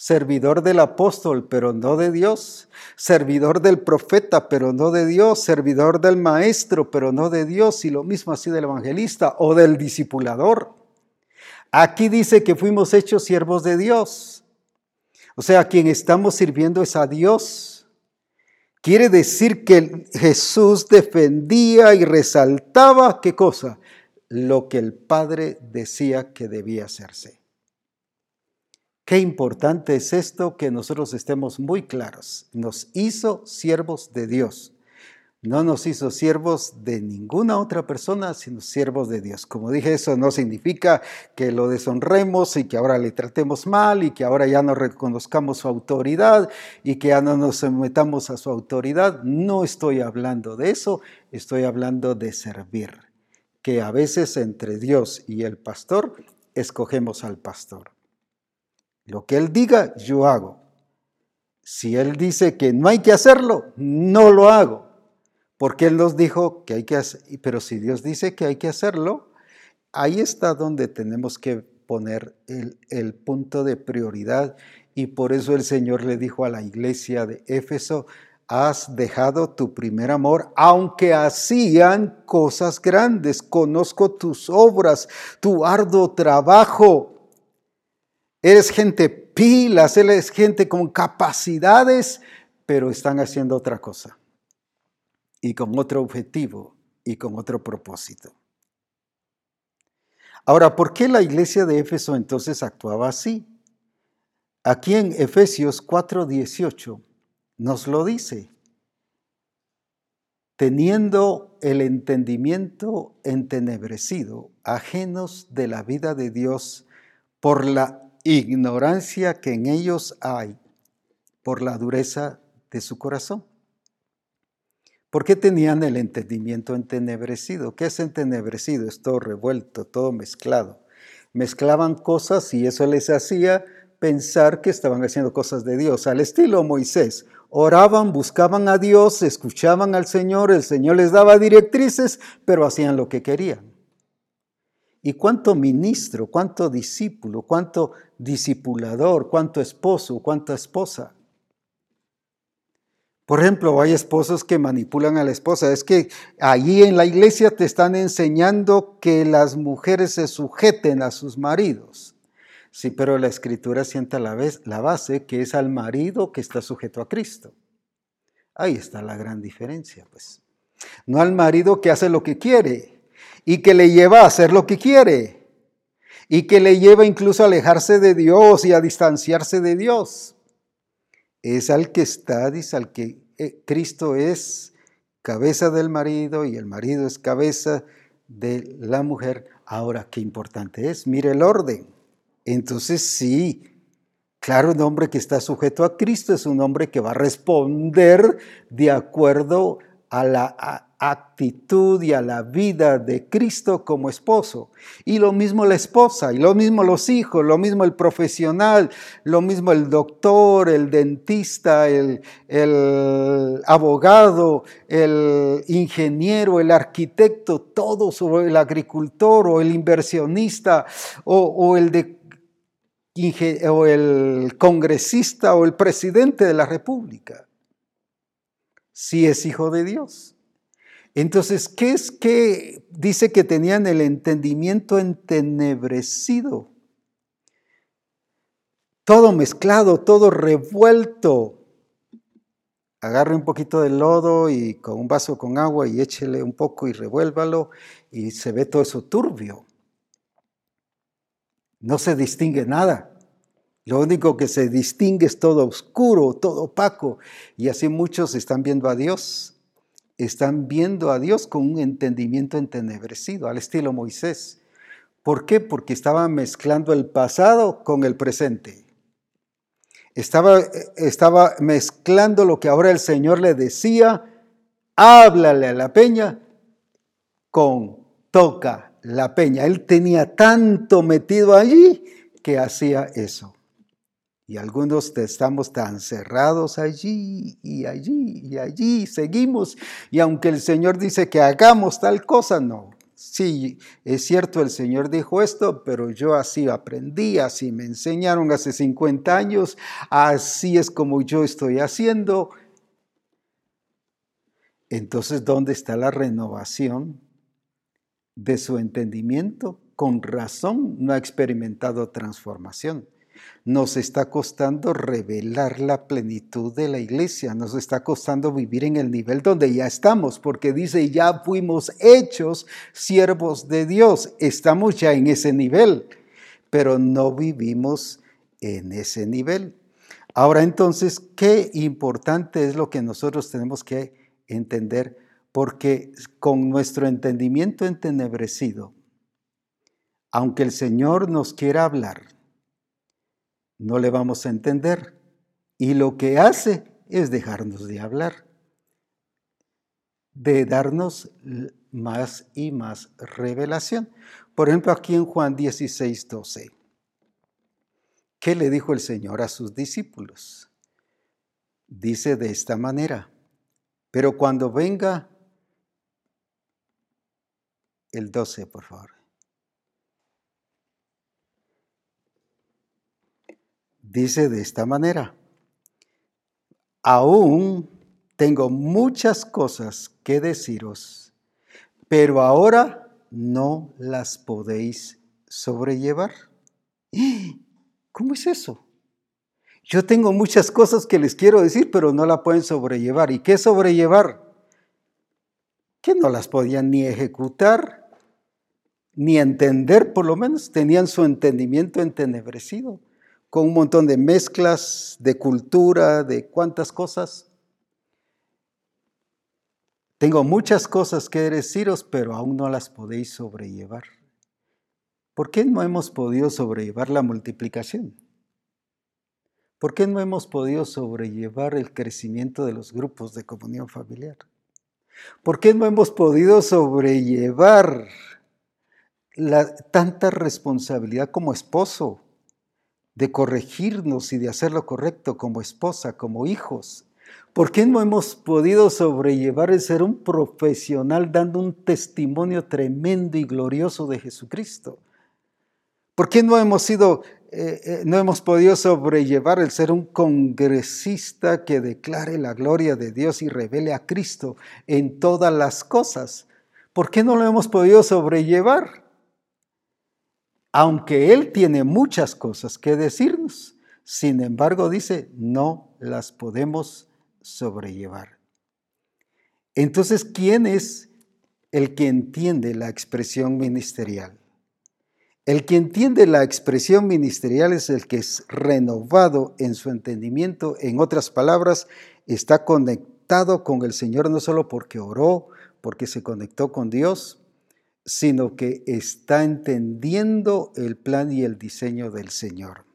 Servidor del apóstol, pero no de Dios. Servidor del profeta, pero no de Dios. Servidor del maestro, pero no de Dios. Y lo mismo así del evangelista o del discipulador. Aquí dice que fuimos hechos siervos de Dios. O sea, quien estamos sirviendo es a Dios. Quiere decir que Jesús defendía y resaltaba qué cosa? Lo que el Padre decía que debía hacerse. Qué importante es esto que nosotros estemos muy claros. Nos hizo siervos de Dios no nos hizo siervos de ninguna otra persona, sino siervos de Dios. Como dije, eso no significa que lo deshonremos y que ahora le tratemos mal y que ahora ya no reconozcamos su autoridad y que ya no nos sometamos a su autoridad. No estoy hablando de eso, estoy hablando de servir. Que a veces entre Dios y el pastor escogemos al pastor. Lo que él diga, yo hago. Si él dice que no hay que hacerlo, no lo hago porque Él nos dijo que hay que hacer, pero si Dios dice que hay que hacerlo, ahí está donde tenemos que poner el, el punto de prioridad y por eso el Señor le dijo a la iglesia de Éfeso, has dejado tu primer amor, aunque hacían cosas grandes. Conozco tus obras, tu arduo trabajo. Eres gente pilas, eres gente con capacidades, pero están haciendo otra cosa y con otro objetivo y con otro propósito. Ahora, ¿por qué la iglesia de Éfeso entonces actuaba así? Aquí en Efesios 4:18 nos lo dice, teniendo el entendimiento entenebrecido, ajenos de la vida de Dios por la ignorancia que en ellos hay, por la dureza de su corazón. ¿Por qué tenían el entendimiento entenebrecido? ¿Qué es entenebrecido? Es todo revuelto, todo mezclado. Mezclaban cosas y eso les hacía pensar que estaban haciendo cosas de Dios, al estilo Moisés. Oraban, buscaban a Dios, escuchaban al Señor, el Señor les daba directrices, pero hacían lo que querían. ¿Y cuánto ministro, cuánto discípulo, cuánto discipulador, cuánto esposo, cuánta esposa por ejemplo, hay esposos que manipulan a la esposa. Es que allí en la iglesia te están enseñando que las mujeres se sujeten a sus maridos. Sí, pero la escritura sienta la vez la base que es al marido que está sujeto a Cristo. Ahí está la gran diferencia, pues. No al marido que hace lo que quiere y que le lleva a hacer lo que quiere y que le lleva incluso a alejarse de Dios y a distanciarse de Dios es al que está, dice, al que eh, Cristo es cabeza del marido y el marido es cabeza de la mujer. Ahora, qué importante es, mire el orden. Entonces sí, claro, un hombre que está sujeto a Cristo es un hombre que va a responder de acuerdo a la, actitud y a la vida de Cristo como esposo. Y lo mismo la esposa, y lo mismo los hijos, lo mismo el profesional, lo mismo el doctor, el dentista, el, abogado, el ingeniero, el arquitecto, todos, o el agricultor, o el inversionista, o, el o el congresista o el presidente de la República, si es hijo de Dios. Entonces, ¿qué es que dice que tenían el entendimiento entenebrecido? Todo mezclado, todo revuelto. Agarre un poquito de lodo y con un vaso con agua y échele un poco y revuélvalo y se ve todo eso turbio. No se distingue nada. Lo único que se distingue es todo oscuro, todo opaco. Y así muchos están viendo a Dios están viendo a Dios con un entendimiento entenebrecido, al estilo Moisés. ¿Por qué? Porque estaban mezclando el pasado con el presente. Estaba, estaba mezclando lo que ahora el Señor le decía, háblale a la peña con toca la peña. Él tenía tanto metido allí que hacía eso. Y algunos estamos tan cerrados allí y allí y allí, seguimos. Y aunque el Señor dice que hagamos tal cosa, no. Sí, es cierto, el Señor dijo esto, pero yo así aprendí, así me enseñaron hace 50 años, así es como yo estoy haciendo. Entonces, ¿dónde está la renovación de su entendimiento? Con razón no ha experimentado transformación. Nos está costando revelar la plenitud de la iglesia, nos está costando vivir en el nivel donde ya estamos, porque dice, ya fuimos hechos siervos de Dios, estamos ya en ese nivel, pero no vivimos en ese nivel. Ahora entonces, qué importante es lo que nosotros tenemos que entender, porque con nuestro entendimiento entenebrecido, aunque el Señor nos quiera hablar, no le vamos a entender. Y lo que hace es dejarnos de hablar, de darnos más y más revelación. Por ejemplo, aquí en Juan 16, 12, ¿qué le dijo el Señor a sus discípulos? Dice de esta manera, pero cuando venga el 12, por favor. Dice de esta manera, aún tengo muchas cosas que deciros, pero ahora no las podéis sobrellevar. ¿Cómo es eso? Yo tengo muchas cosas que les quiero decir, pero no la pueden sobrellevar. ¿Y qué sobrellevar? Que no las podían ni ejecutar, ni entender, por lo menos tenían su entendimiento entenebrecido, con un montón de mezclas de cultura, de cuántas cosas. Tengo muchas cosas que deciros, pero aún no las podéis sobrellevar. ¿Por qué no hemos podido sobrellevar la multiplicación? ¿Por qué no hemos podido sobrellevar el crecimiento de los grupos de comunión familiar? ¿Por qué no hemos podido sobrellevar la, tanta responsabilidad como esposo de corregirnos y de hacer lo correcto como esposa, como hijos? ¿Por qué no hemos podido sobrellevar el ser un profesional dando un testimonio tremendo y glorioso de Jesucristo? ¿Por qué no hemos sido eh, eh, no hemos podido sobrellevar el ser un congresista que declare la gloria de Dios y revele a Cristo en todas las cosas. ¿Por qué no lo hemos podido sobrellevar? Aunque Él tiene muchas cosas que decirnos, sin embargo dice, no las podemos sobrellevar. Entonces, ¿quién es el que entiende la expresión ministerial? El que entiende la expresión ministerial es el que es renovado en su entendimiento. En otras palabras, está conectado con el Señor no solo porque oró, porque se conectó con Dios, sino que está entendiendo el plan y el diseño del Señor.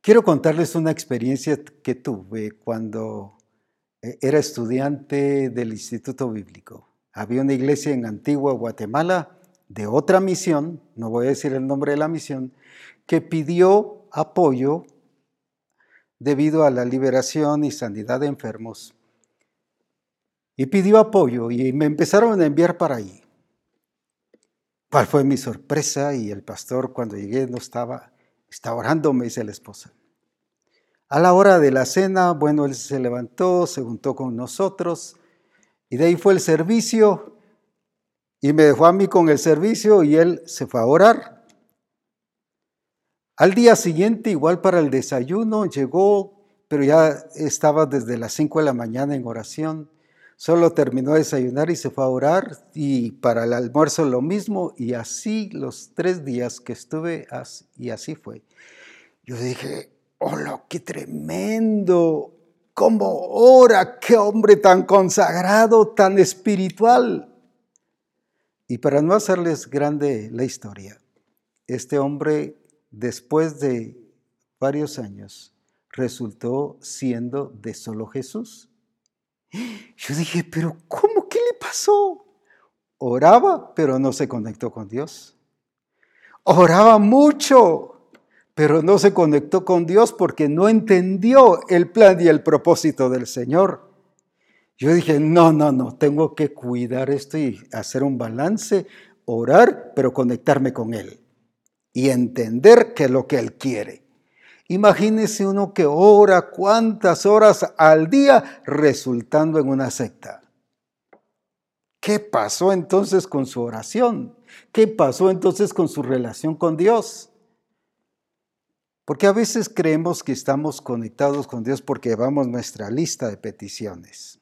Quiero contarles una experiencia que tuve cuando eh, era estudiante del Instituto Bíblico. Había una iglesia en Antigua Guatemala de otra misión, no voy a decir el nombre de la misión, que pidió apoyo debido a la liberación y sanidad de enfermos. Y pidió apoyo y me empezaron a enviar para ahí. ¿Cuál fue mi sorpresa? Y el pastor cuando llegué no estaba, estaba orando, me dice la esposa. A la hora de la cena, bueno, él se levantó, se juntó con nosotros y de ahí fue el servicio y me dejó a mí con el servicio y él se fue a orar. Al día siguiente, igual para el desayuno, llegó, pero ya estaba desde las 5 de la mañana en oración. Solo terminó de desayunar y se fue a orar y para el almuerzo lo mismo y así los tres días que estuve y así fue. Yo dije, hola, qué tremendo, cómo ora, qué hombre tan consagrado, tan espiritual. Y para no hacerles grande la historia, este hombre, después de varios años, resultó siendo de solo Jesús. Yo dije, pero ¿cómo? ¿Qué le pasó? Oraba, pero no se conectó con Dios. Oraba mucho, pero no se conectó con Dios porque no entendió el plan y el propósito del Señor. Yo dije, no, no, no, tengo que cuidar esto y hacer un balance, orar, pero conectarme con Él y entender que es lo que Él quiere. Imagínese uno que ora cuántas horas al día resultando en una secta. ¿Qué pasó entonces con su oración? ¿Qué pasó entonces con su relación con Dios? Porque a veces creemos que estamos conectados con Dios porque llevamos nuestra lista de peticiones.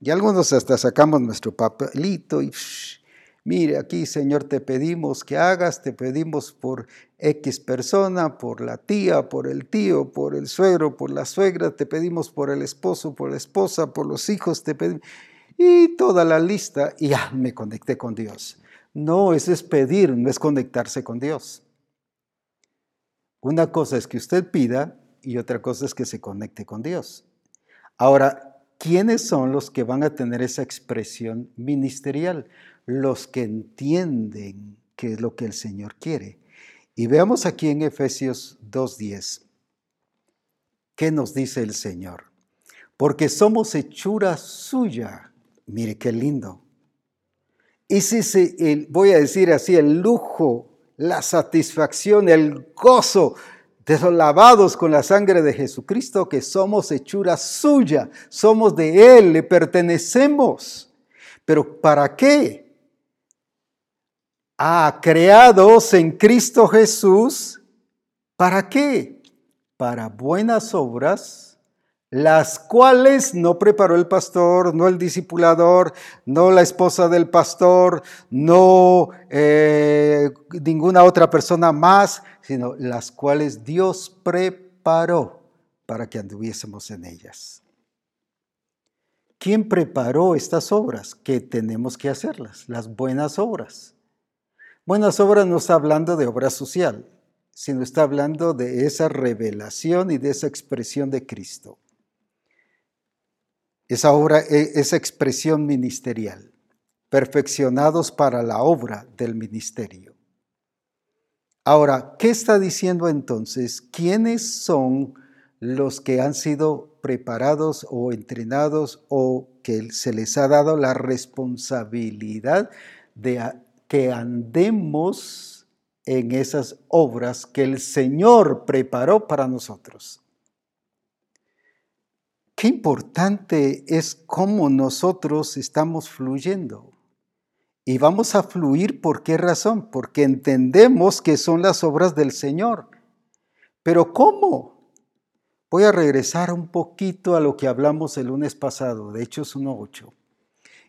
Y algunos hasta sacamos nuestro papelito y mire aquí Señor te pedimos que hagas, te pedimos por X persona, por la tía, por el tío, por el suegro, por la suegra, te pedimos por el esposo, por la esposa, por los hijos, te pedimos. Y toda la lista y ya me conecté con Dios. No, eso es pedir, no es conectarse con Dios. Una cosa es que usted pida y otra cosa es que se conecte con Dios. Ahora, ¿quiénes son los que van a tener esa expresión ministerial? Los que entienden qué es lo que el Señor quiere. Y veamos aquí en Efesios 2.10, ¿qué nos dice el Señor? Porque somos hechura suya. Mire qué lindo. Ese es el, voy a decir así, el lujo, la satisfacción, el gozo de los lavados con la sangre de Jesucristo, que somos hechura suya, somos de Él, le pertenecemos. Pero ¿para qué? Ah, creados en Cristo Jesús, ¿para qué? Para buenas obras, las cuales no preparó el pastor, no el discipulador, no la esposa del pastor, no eh, ninguna otra persona más, sino las cuales Dios preparó para que anduviésemos en ellas. ¿Quién preparó estas obras? Que tenemos que hacerlas, las buenas obras. Buenas obras no está hablando de obra social, sino está hablando de esa revelación y de esa expresión de Cristo. Esa obra, e, esa expresión ministerial, perfeccionados para la obra del ministerio. Ahora, ¿qué está diciendo entonces? ¿Quiénes son los que han sido preparados o entrenados o que se les ha dado la responsabilidad de que andemos en esas obras que el Señor preparó para nosotros? Qué importante es cómo nosotros estamos fluyendo. Y vamos a fluir por qué razón? Porque entendemos que son las obras del Señor. Pero ¿cómo? Voy a regresar un poquito a lo que hablamos el lunes pasado, de Hechos 1.8.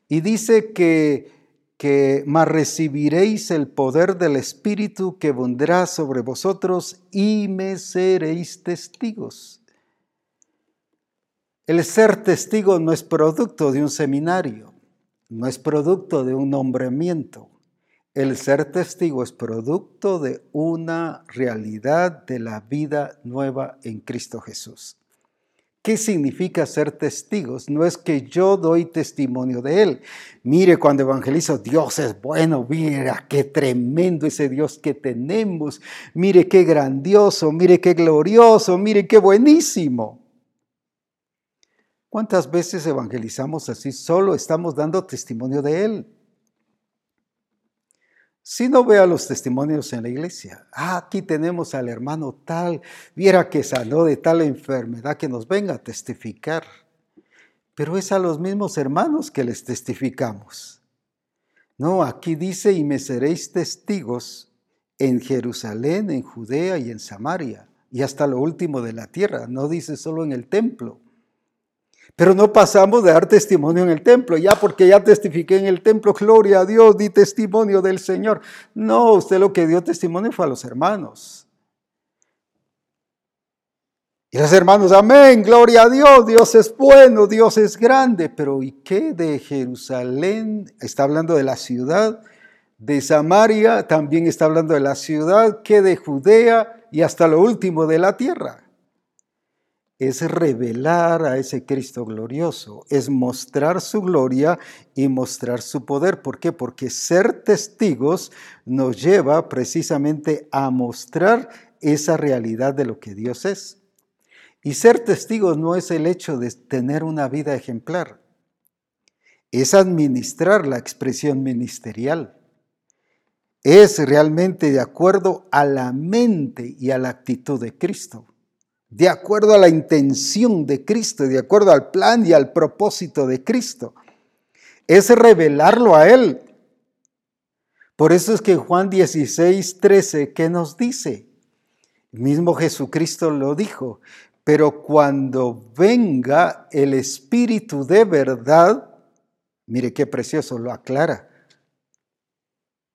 Y dice que, que más recibiréis el poder del Espíritu que vendrá sobre vosotros y me seréis testigos. El ser testigo no es producto de un seminario no es producto de un nombramiento. El ser testigo es producto de una realidad de la vida nueva en Cristo Jesús. ¿Qué significa ser testigos? No es que yo doy testimonio de Él. Mire, cuando evangelizo, Dios es bueno, mira qué tremendo ese Dios que tenemos, mire qué grandioso, mire qué glorioso, mire qué buenísimo. ¿Cuántas veces evangelizamos así? Solo estamos dando testimonio de Él. Si no vea los testimonios en la iglesia, ah, aquí tenemos al hermano tal, viera que sanó de tal enfermedad que nos venga a testificar. Pero es a los mismos hermanos que les testificamos. No, aquí dice, y me seréis testigos en Jerusalén, en Judea y en Samaria, y hasta lo último de la tierra. No dice solo en el templo. Pero no pasamos de dar testimonio en el templo, ya porque ya testifiqué en el templo, gloria a Dios, di testimonio del Señor. No, usted lo que dio testimonio fue a los hermanos. Y los hermanos, amén, gloria a Dios, Dios es bueno, Dios es grande. Pero ¿y qué de Jerusalén? Está hablando de la ciudad, de Samaria, también está hablando de la ciudad, ¿qué de Judea y hasta lo último de la tierra? Es revelar a ese Cristo glorioso, es mostrar su gloria y mostrar su poder. ¿Por qué? Porque ser testigos nos lleva precisamente a mostrar esa realidad de lo que Dios es. Y ser testigos no es el hecho de tener una vida ejemplar, es administrar la expresión ministerial. Es realmente de acuerdo a la mente y a la actitud de Cristo, de acuerdo a la intención de Cristo, de acuerdo al plan y al propósito de Cristo. Es revelarlo a Él. Por eso es que Juan 16, 13, ¿qué nos dice? mismo Jesucristo lo dijo, pero cuando venga el Espíritu de verdad, mire qué precioso, lo aclara.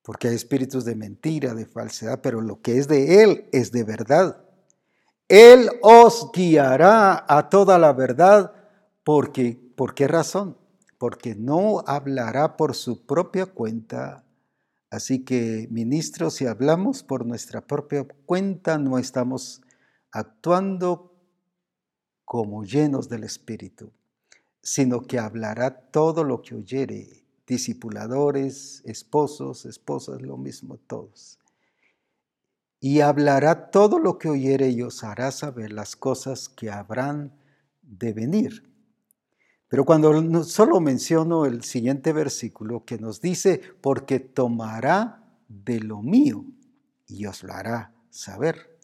Porque hay espíritus de mentira, de falsedad, pero lo que es de Él es de verdad. Él os guiará a toda la verdad. Porque, ¿Por qué razón? Porque no hablará por su propia cuenta. Así que, ministros, si hablamos por nuestra propia cuenta, no estamos actuando como llenos del Espíritu, sino que hablará todo lo que oyere, discipuladores, esposos, esposas, lo mismo todos. Y hablará todo lo que oyere y os hará saber las cosas que habrán de venir. Pero cuando solo menciono el siguiente versículo que nos dice, porque tomará de lo mío y os lo hará saber.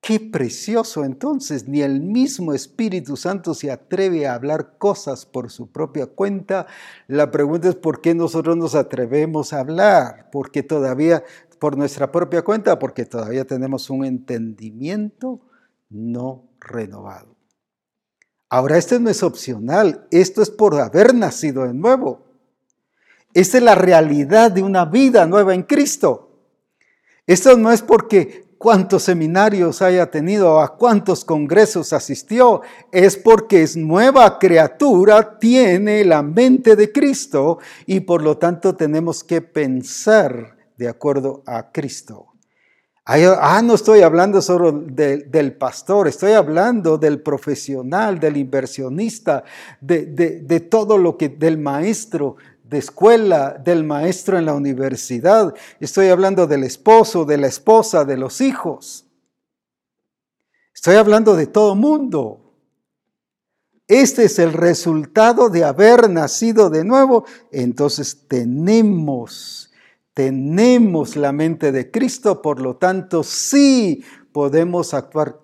Qué precioso entonces, ni el mismo Espíritu Santo se atreve a hablar cosas por su propia cuenta. La pregunta es por qué nosotros nos atrevemos a hablar, porque todavía, por nuestra propia cuenta, porque todavía tenemos un entendimiento no renovado. Ahora, esto no es opcional, esto es por haber nacido de nuevo. Esta es la realidad de una vida nueva en Cristo. Esto no es porque cuántos seminarios haya tenido, a cuántos congresos asistió, es porque es nueva criatura, tiene la mente de Cristo y por lo tanto tenemos que pensar de acuerdo a Cristo. Ah, no estoy hablando solo del pastor, estoy hablando del profesional, del inversionista, de, de todo lo que, del maestro, de escuela, del maestro en la universidad. Estoy hablando del esposo, de la esposa, de los hijos. Estoy hablando de todo mundo. Este es el resultado de haber nacido de nuevo. Entonces tenemos, tenemos la mente de Cristo, por lo tanto sí podemos actuar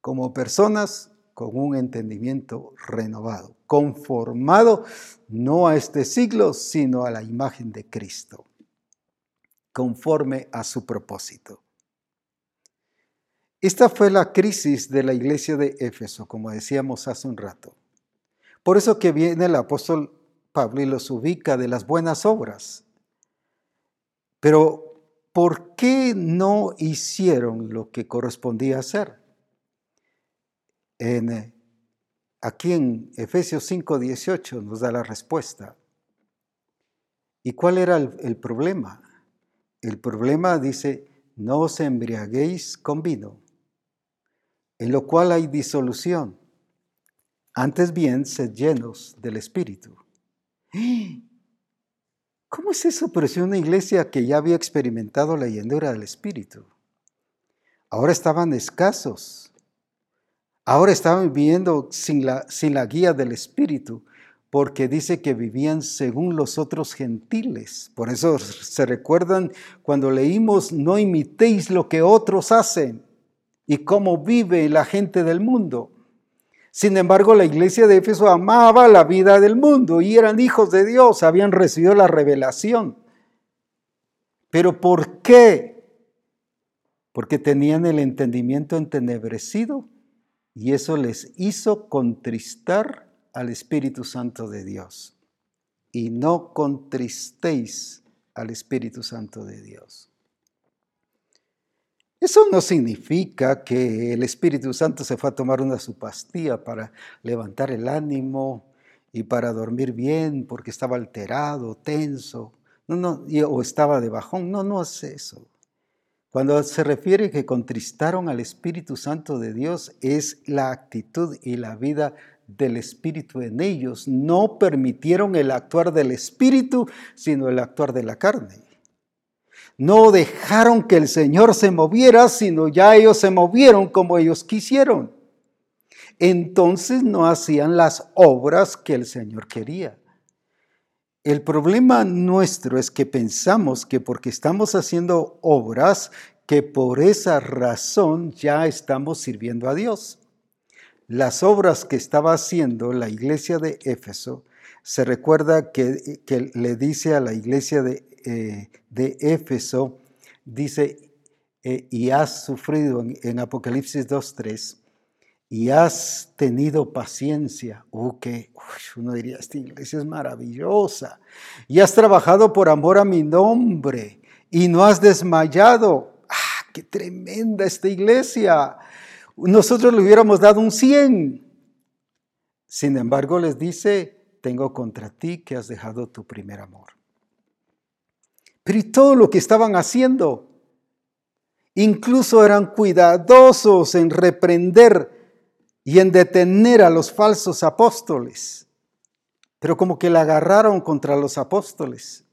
como personas con un entendimiento renovado, conformado no a este siglo, sino a la imagen de Cristo, conforme a su propósito. Esta fue la crisis de la iglesia de Éfeso, como decíamos hace un rato. Por eso que viene el apóstol Pablo y los ubica de las buenas obras. Pero, ¿por qué no hicieron lo que correspondía hacer? En, aquí en Efesios 5, 18 nos da la respuesta. ¿Y cuál era el, el problema? El problema dice, no os embriaguéis con vino, en lo cual hay disolución. Antes bien, sed llenos del Espíritu. ¿Cómo es eso? Pero si una iglesia que ya había experimentado la llenura del Espíritu. Ahora estaban escasos. Ahora estaban viviendo sin la, sin la guía del Espíritu, porque dice que vivían según los otros gentiles. Por eso se recuerdan cuando leímos, no imitéis lo que otros hacen y cómo vive la gente del mundo. Sin embargo, la iglesia de Éfeso amaba la vida del mundo y eran hijos de Dios, habían recibido la revelación. Pero ¿por qué? Porque tenían el entendimiento entenebrecido y eso les hizo contristar al Espíritu Santo de Dios. Y no contristéis al Espíritu Santo de Dios. Eso no significa que el Espíritu Santo se fue a tomar una su pastilla para levantar el ánimo y para dormir bien porque estaba alterado, tenso, no, no, o estaba de bajón. No, no es eso. Cuando se refiere que contristaron al Espíritu Santo de Dios, es la actitud y la vida del Espíritu en ellos. No permitieron el actuar del Espíritu, sino el actuar de la carne. No dejaron que el Señor se moviera, sino ya ellos se movieron como ellos quisieron. Entonces no hacían las obras que el Señor quería. El problema nuestro es que pensamos que porque estamos haciendo obras, que por esa razón ya estamos sirviendo a Dios. Las obras que estaba haciendo la iglesia de Éfeso, se recuerda que, le dice a la iglesia de, eh, Éfeso, dice, eh, y has sufrido en, en Apocalipsis 2.3, y has tenido paciencia. Uh, que uno diría, esta iglesia es maravillosa. Y has trabajado por amor a mi nombre y no has desmayado. ¡Ah, qué tremenda esta iglesia! Nosotros le hubiéramos dado un 100. Sin embargo, les dice, tengo contra ti que has dejado tu primer amor. Y todo lo que estaban haciendo, incluso eran cuidadosos en reprender y en detener a los falsos apóstoles. Pero como que la agarraron contra los apóstoles.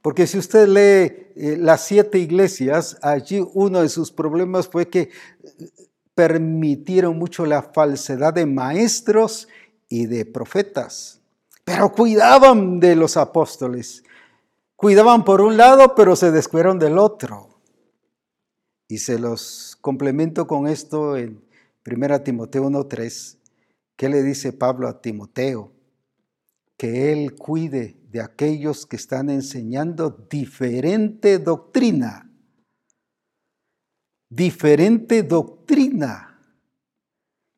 Porque si usted lee eh, las siete iglesias, allí uno de sus problemas fue que eh, permitieron mucho la falsedad de maestros y de profetas. Pero cuidaban de los apóstoles. Cuidaban por un lado, pero se descuidaron del otro. Y se los complemento con esto en Primera Timoteo 1.3, ¿qué le dice Pablo a Timoteo? Que él cuide de aquellos que están enseñando diferente doctrina. Diferente doctrina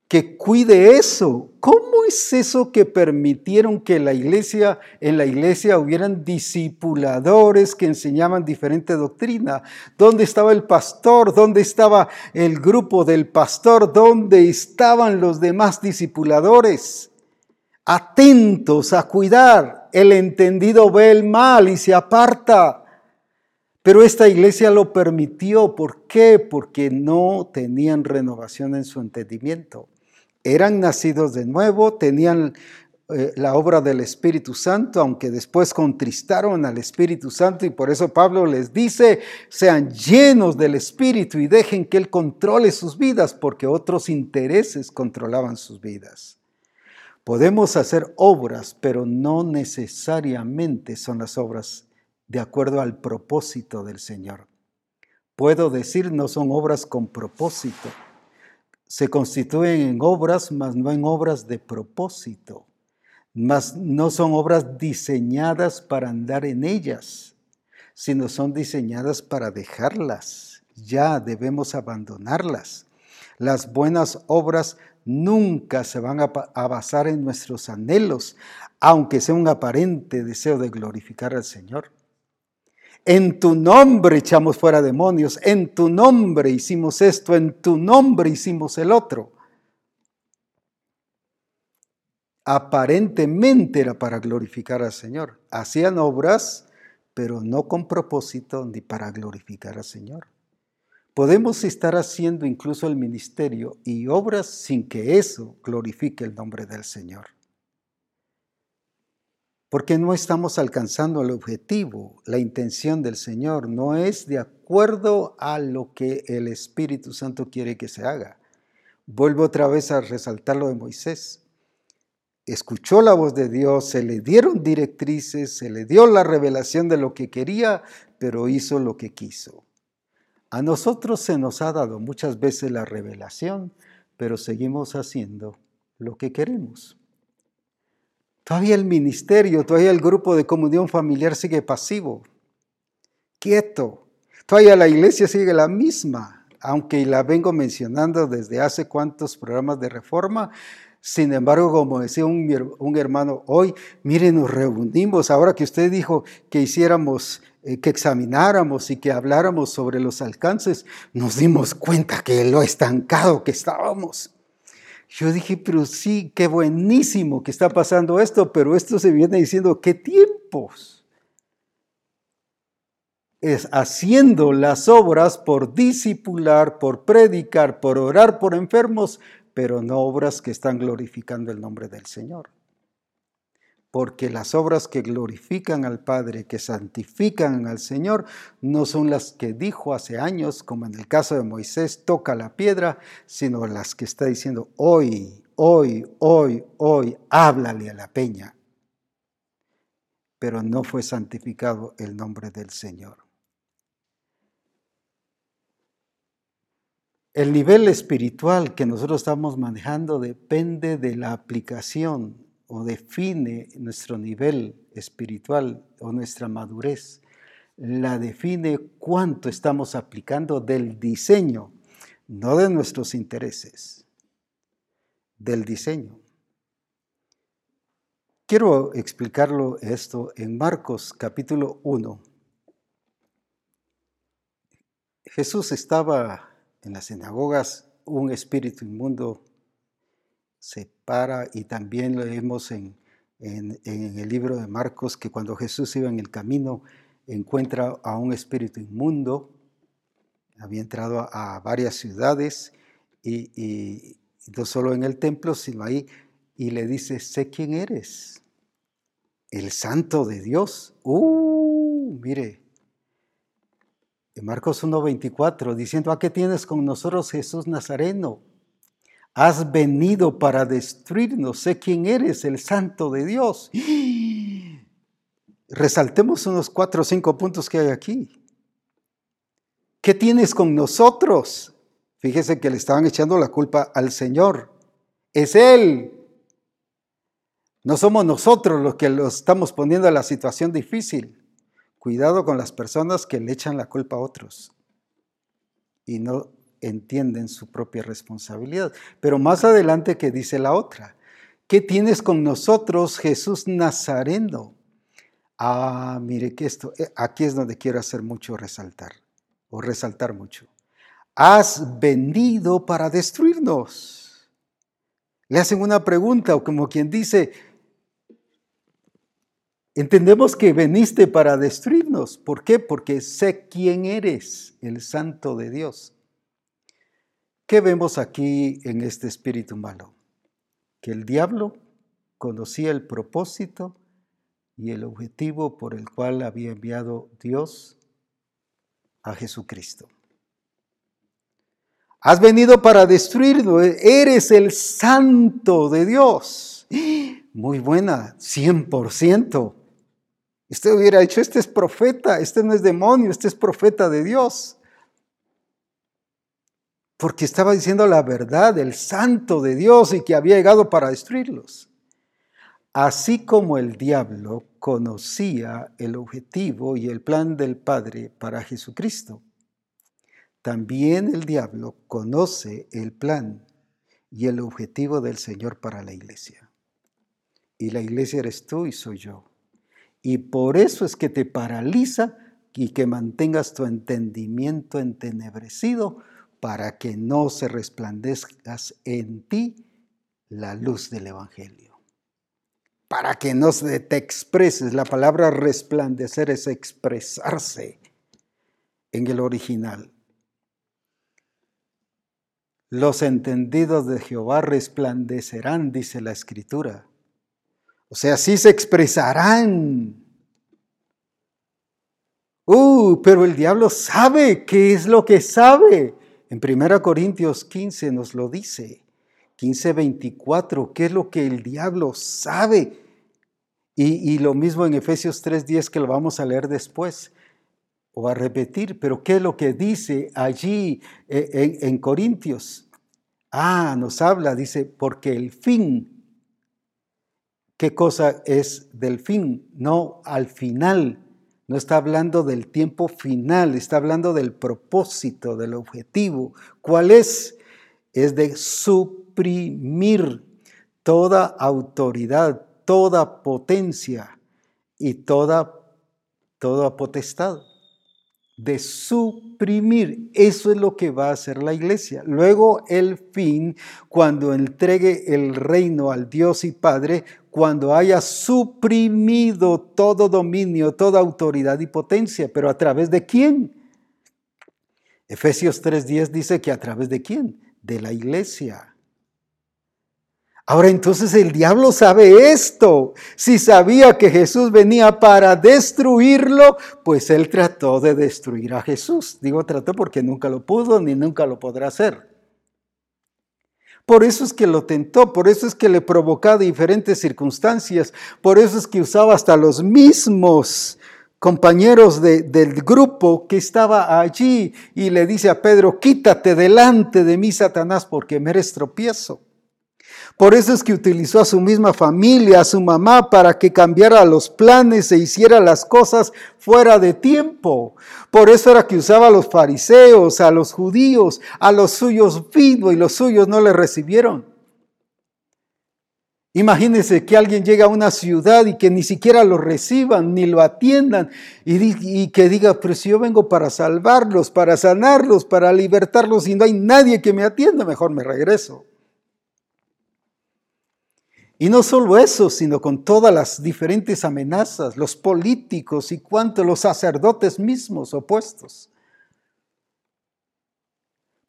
que cuide eso. ¿Cómo es eso que permitieron que la iglesia, en la iglesia hubieran discipuladores que enseñaban diferente doctrina? ¿Dónde estaba el pastor? ¿Dónde estaba el grupo del pastor? ¿Dónde estaban los demás discipuladores? Atentos a cuidar. El entendido ve el mal y se aparta. Pero esta iglesia lo permitió. ¿Por qué? Porque no tenían renovación en su entendimiento eran nacidos de nuevo, tenían eh, la obra del Espíritu Santo, aunque después contristaron al Espíritu Santo y por eso Pablo les dice, sean llenos del Espíritu y dejen que Él controle sus vidas, porque otros intereses controlaban sus vidas. Podemos hacer obras, pero no necesariamente son las obras de acuerdo al propósito del Señor. Puedo decir, no son obras con propósito se constituyen en obras, mas no en obras de propósito, mas no son obras diseñadas para andar en ellas, sino son diseñadas para dejarlas. Ya debemos abandonarlas. Las buenas obras nunca se van a, basar en nuestros anhelos, aunque sea un aparente deseo de glorificar al Señor. En tu nombre echamos fuera demonios, en tu nombre hicimos esto, en tu nombre hicimos el otro. Aparentemente era para glorificar al Señor. Hacían obras, pero no con propósito ni para glorificar al Señor. Podemos estar haciendo incluso el ministerio y obras sin que eso glorifique el nombre del Señor porque no estamos alcanzando el objetivo, la intención del Señor no es de acuerdo a lo que el Espíritu Santo quiere que se haga. Vuelvo otra vez a resaltar lo de Moisés. Escuchó la voz de Dios, se le dieron directrices, se le dio la revelación de lo que quería, pero hizo lo que quiso. A nosotros se nos ha dado muchas veces la revelación, pero seguimos haciendo lo que queremos. Todavía el ministerio, todavía el grupo de comunión familiar sigue pasivo, quieto. Todavía la iglesia sigue la misma, aunque la vengo mencionando desde hace cuantos programas de reforma. Sin embargo, como decía un, hermano hoy, miren, nos reunimos, ahora que usted dijo que hiciéramos, eh, que examináramos y que habláramos sobre los alcances, nos dimos cuenta que lo estancado que estábamos. Yo dije, pero sí, qué buenísimo que está pasando esto, pero esto se viene diciendo, ¿qué tiempos? Es haciendo las obras por discipular, por predicar, por orar por enfermos, pero no obras que están glorificando el nombre del Señor. Porque las obras que glorifican al Padre, que santifican al Señor, no son las que dijo hace años, como en el caso de Moisés, toca la piedra, sino las que está diciendo hoy, hoy, hoy, hoy, háblale a la peña. Pero no fue santificado el nombre del Señor. El nivel espiritual que nosotros estamos manejando depende de la aplicación o define nuestro nivel espiritual o nuestra madurez. La define cuánto estamos aplicando del diseño, no de nuestros intereses, del diseño. Quiero explicarlo esto en Marcos capítulo 1. Jesús estaba en las sinagogas, un espíritu inmundo se para y también lo vemos en, en, el libro de Marcos que cuando Jesús iba en el camino encuentra a un espíritu inmundo, había entrado a, varias ciudades y, no solo en el templo, sino ahí, y le dice, sé quién eres, el santo de Dios. Uh, mire, en Marcos 1.24, diciendo, ¿a qué tienes con nosotros Jesús Nazareno? Has venido para destruirnos. Sé quién eres, el santo de Dios. Resaltemos unos cuatro o cinco puntos que hay aquí. ¿Qué tienes con nosotros? Fíjese que le estaban echando la culpa al Señor. Es Él. No somos nosotros los que lo estamos poniendo en la situación difícil. Cuidado con las personas que le echan la culpa a otros y no entienden su propia responsabilidad. Pero más adelante que dice la otra, ¿qué tienes con nosotros, Jesús Nazareno? Ah, mire que esto, eh, aquí es donde quiero hacer mucho resaltar, o resaltar mucho. Has venido para destruirnos. Le hacen una pregunta, o como quien dice, entendemos que veniste para destruirnos. ¿Por qué? Porque sé quién eres, el santo de Dios. ¿Qué vemos aquí en este espíritu malo? Que el diablo conocía el propósito y el objetivo por el cual había enviado Dios a Jesucristo. Has venido para destruirlo, eres el santo de Dios. Muy buena, 100%. Usted hubiera dicho, este es profeta, este no es demonio, este es profeta de Dios porque estaba diciendo la verdad del santo de Dios y que había llegado para destruirlos. Así como el diablo conocía el objetivo y el plan del Padre para Jesucristo, también el diablo conoce el plan y el objetivo del Señor para la iglesia. Y la iglesia eres tú y soy yo. Y por eso es que te paraliza y que mantengas tu entendimiento entenebrecido para que no se resplandezcas en ti la luz del Evangelio. Para que no te expreses, la palabra resplandecer es expresarse en el original. Los entendidos de Jehová resplandecerán, dice la escritura. O sea, sí se expresarán. Uh, pero el diablo sabe qué es lo que sabe. En 1 Corintios 15 nos lo dice, 15, 24, ¿qué es lo que el diablo sabe? Y, lo mismo en Efesios 3.10 que lo vamos a leer después o a repetir, pero ¿qué es lo que dice allí eh, en, en Corintios? Ah, nos habla, dice, porque el fin, ¿qué cosa es del fin? No al final, no está hablando del tiempo final, está hablando del propósito, del objetivo. ¿Cuál es? Es de suprimir toda autoridad, toda potencia y toda, toda potestad. De suprimir. Eso es lo que va a hacer la iglesia. Luego el fin, cuando entregue el reino al Dios y Padre, cuando haya suprimido todo dominio, toda autoridad y potencia, pero a través de quién? Efesios 3:10 dice que a través de quién? De la iglesia. Ahora entonces el diablo sabe esto. Si sabía que Jesús venía para destruirlo, pues él trató de destruir a Jesús. Digo trató porque nunca lo pudo ni nunca lo podrá hacer. Por eso es que lo tentó, por eso es que le provocaba diferentes circunstancias, por eso es que usaba hasta los mismos compañeros del grupo que estaba allí y le dice a Pedro, quítate delante de mí, Satanás, porque me eres tropiezo. Por eso es que utilizó a su misma familia, a su mamá, para que cambiara los planes e hiciera las cosas fuera de tiempo. Por eso era que usaba a los fariseos, a los judíos, a los suyos vino y los suyos no le recibieron. Imagínense que alguien llega a una ciudad y que ni siquiera lo reciban, ni lo atiendan, y, y, que diga, pero si yo vengo para salvarlos, para sanarlos, para libertarlos, y no hay nadie que me atienda, mejor me regreso. Y no solo eso, sino con todas las diferentes amenazas, los políticos y cuanto los sacerdotes mismos opuestos.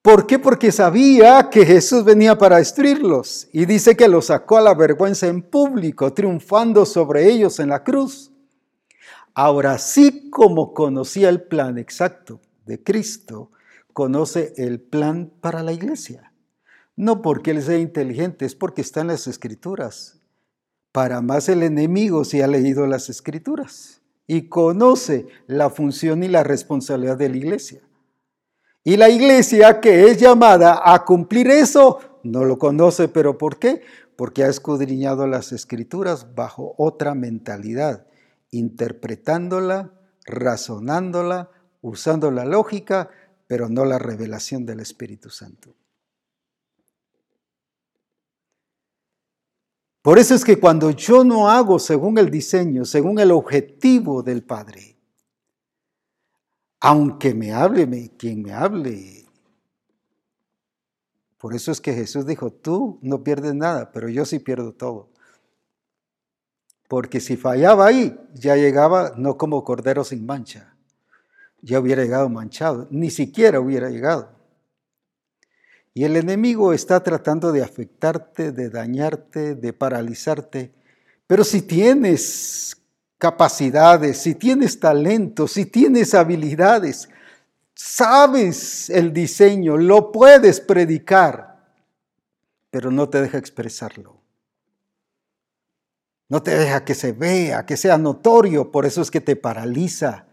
¿Por qué? Porque sabía que Jesús venía para destruirlos y dice que los sacó a la vergüenza en público, triunfando sobre ellos en la cruz. Ahora sí como conocía el plan exacto de Cristo, conoce el plan para la iglesia. No porque él sea inteligente, es porque está en las escrituras. Para más el enemigo si ha leído las escrituras y conoce la función y la responsabilidad de la iglesia. Y la iglesia que es llamada a cumplir eso, no lo conoce, pero ¿por qué? Porque ha escudriñado las escrituras bajo otra mentalidad, interpretándola, razonándola, usando la lógica, pero no la revelación del Espíritu Santo. Por eso es que cuando yo no hago según el diseño, según el objetivo del Padre, aunque me hable quien me hable, por eso es que Jesús dijo, tú no pierdes nada, pero yo sí pierdo todo. Porque si fallaba ahí, ya llegaba no como cordero sin mancha, ya hubiera llegado manchado, ni siquiera hubiera llegado. Y el enemigo está tratando de afectarte, de dañarte, de paralizarte. Pero si tienes capacidades, si tienes talento, si tienes habilidades, sabes el diseño, lo puedes predicar, pero no te deja expresarlo. No te deja que se vea, que sea notorio, por eso es que te paraliza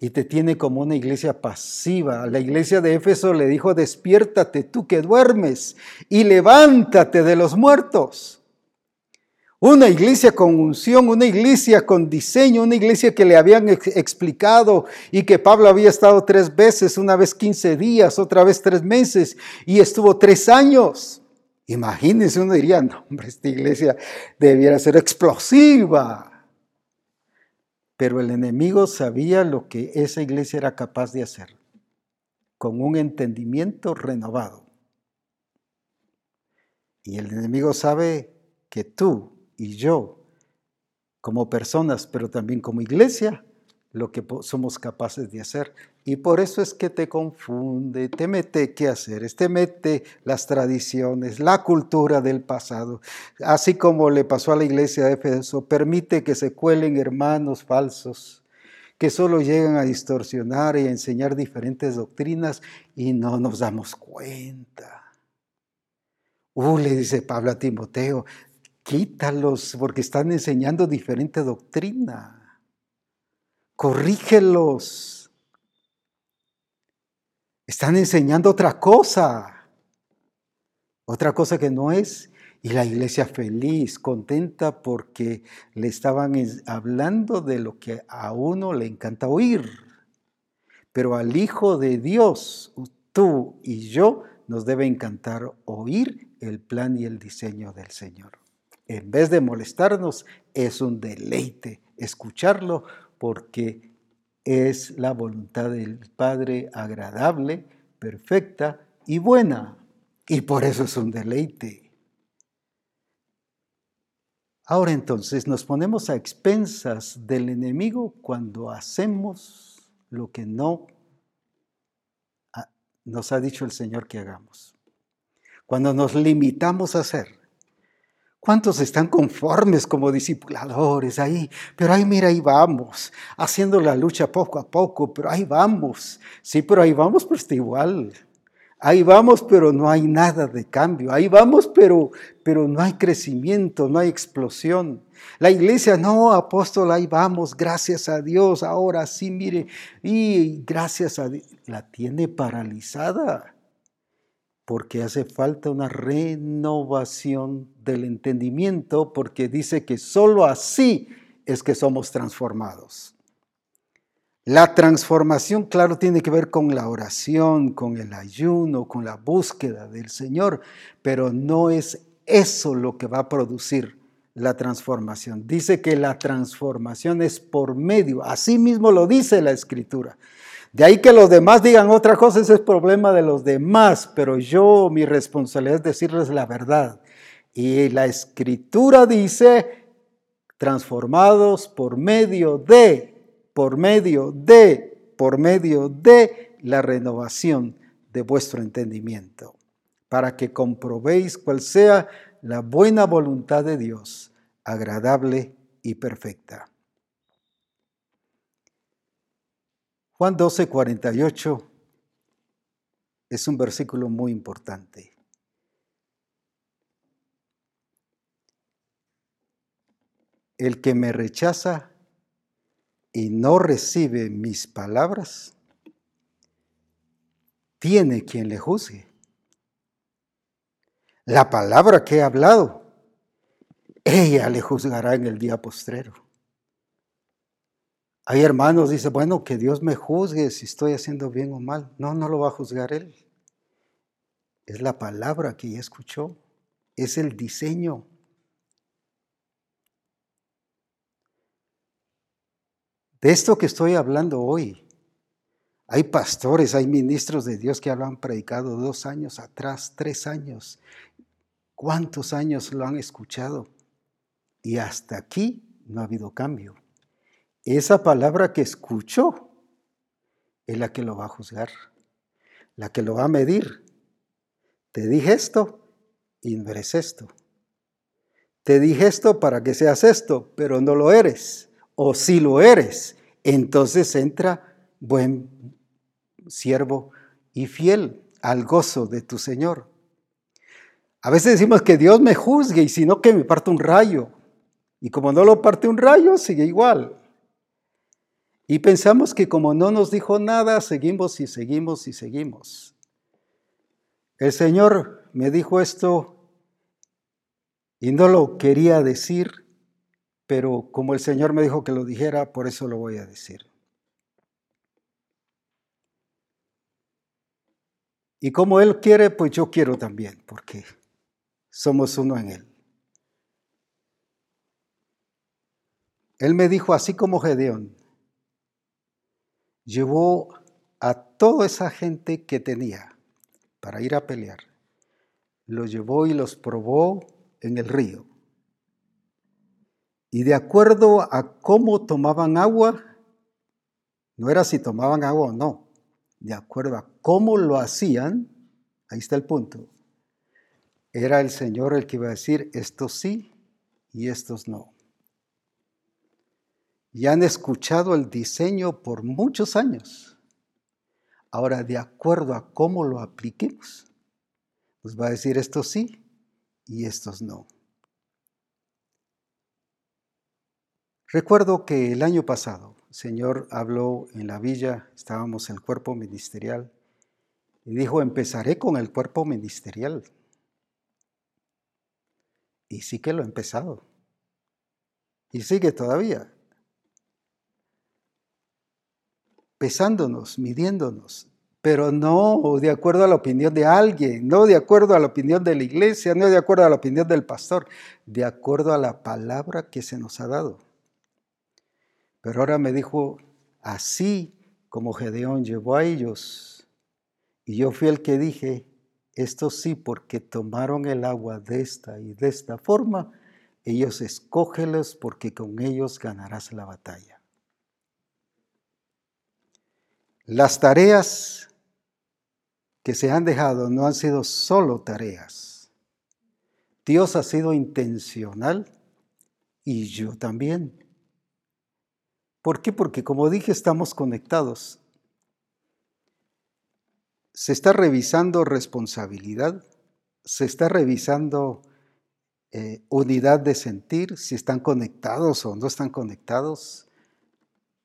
y te tiene como una iglesia pasiva. La iglesia de Éfeso le dijo, despiértate tú que duermes y levántate de los muertos. Una iglesia con unción, una iglesia con diseño, una iglesia que le habían explicado y que Pablo había estado tres veces, una vez quince días, otra vez tres meses y estuvo tres años. Imagínense, uno diría, no, hombre, esta iglesia debiera ser explosiva. Pero el enemigo sabía lo que esa iglesia era capaz de hacer, con un entendimiento renovado. Y el enemigo sabe que tú y yo, como personas, pero también como iglesia, lo que somos capaces de hacer. Y por eso es que te confunde, te mete qué hacer, te mete las tradiciones, la cultura del pasado. Así como le pasó a la iglesia de Éfeso, permite que se cuelen hermanos falsos que solo llegan a distorsionar y a enseñar diferentes doctrinas y no nos damos cuenta. Uh, le dice Pablo a Timoteo, quítalos porque están enseñando diferente doctrina corrígelos. Están enseñando otra cosa, otra cosa que no es. Y la iglesia feliz, contenta porque le estaban hablando de lo que a uno le encanta oír. Pero al Hijo de Dios, tú y yo, nos debe encantar oír el plan y el diseño del Señor. En vez de molestarnos, es un deleite escucharlo porque es la voluntad del Padre agradable, perfecta y buena. Y por eso es un deleite. Ahora entonces nos ponemos a expensas del enemigo cuando hacemos lo que no nos ha dicho el Señor que hagamos. Cuando nos limitamos a hacer. ¿Cuántos están conformes como discipuladores ahí? Pero ahí mira, ahí vamos, haciendo la lucha poco a poco, pero ahí vamos. Sí, pero ahí vamos, pero está igual. Ahí vamos, pero no hay nada de cambio. Ahí vamos, pero, pero no hay crecimiento, no hay explosión. La iglesia, no, apóstol, ahí vamos, gracias a Dios, ahora sí, mire, y gracias a Dios, la tiene paralizada porque hace falta una renovación del entendimiento, porque dice que sólo así es que somos transformados. La transformación, claro, tiene que ver con la oración, con el ayuno, con la búsqueda del Señor, pero no es eso lo que va a producir la transformación. Dice que la transformación es por medio, así mismo lo dice la Escritura, de ahí que los demás digan otra cosa, ese es problema de los demás, pero yo mi responsabilidad es decirles la verdad. Y la escritura dice, transformados por medio de, por medio de, por medio de la renovación de vuestro entendimiento, para que comprobéis cuál sea la buena voluntad de Dios, agradable y perfecta. Juan 12, 48 es un versículo muy importante. El que me rechaza y no recibe mis palabras, tiene quien le juzgue. La palabra que he hablado, ella le juzgará en el día postrero. Hay hermanos, dice, bueno, que Dios me juzgue si estoy haciendo bien o mal. No, no lo va a juzgar Él. Es la palabra que ya escuchó. Es el diseño. De esto que estoy hablando hoy, hay pastores, hay ministros de Dios que lo han predicado dos años atrás, tres años. ¿Cuántos años lo han escuchado? Y hasta aquí no ha habido cambio esa palabra que escuchó es la que lo va a juzgar, la que lo va a medir. Te dije esto y esto. Te dije esto para que seas esto, pero no lo eres. O si lo eres, entonces entra buen siervo y fiel al gozo de tu Señor. A veces decimos que Dios me juzgue y si no que me parte un rayo. Y como no lo parte un rayo, sigue igual. Y pensamos que como no nos dijo nada, seguimos y seguimos y seguimos. El Señor me dijo esto y no lo quería decir, pero como el Señor me dijo que lo dijera, por eso lo voy a decir. Y como Él quiere, pues yo quiero también, porque somos uno en Él. Él me dijo, así como Gedeón, llevó a toda esa gente que tenía para ir a pelear. Los llevó y los probó en el río. Y de acuerdo a cómo tomaban agua, no era si tomaban agua o no, de acuerdo a cómo lo hacían, ahí está el punto, era el Señor el que iba a decir, estos sí y estos no y han escuchado el diseño por muchos años. Ahora, de acuerdo a cómo lo apliquemos, nos va a decir estos sí y estos no. Recuerdo que el año pasado el Señor habló en la villa, estábamos en el cuerpo ministerial, y dijo, empezaré con el cuerpo ministerial. Y sí que lo he empezado. Y sigue todavía. Pesándonos, midiéndonos, pero no de acuerdo a la opinión de alguien, no de acuerdo a la opinión de la iglesia, no de acuerdo a la opinión del pastor, de acuerdo a la palabra que se nos ha dado. Pero ahora me dijo, así como Gedeón llevó a ellos, y yo fui el que dije, esto sí, porque tomaron el agua de esta y de esta forma, ellos escógelos porque con ellos ganarás la batalla. Las tareas que se han dejado no han sido solo tareas, Dios ha sido intencional y yo también. ¿Por qué? Porque como dije, estamos conectados. Se está revisando responsabilidad, se está revisando eh, unidad de sentir, si están conectados o no están conectados,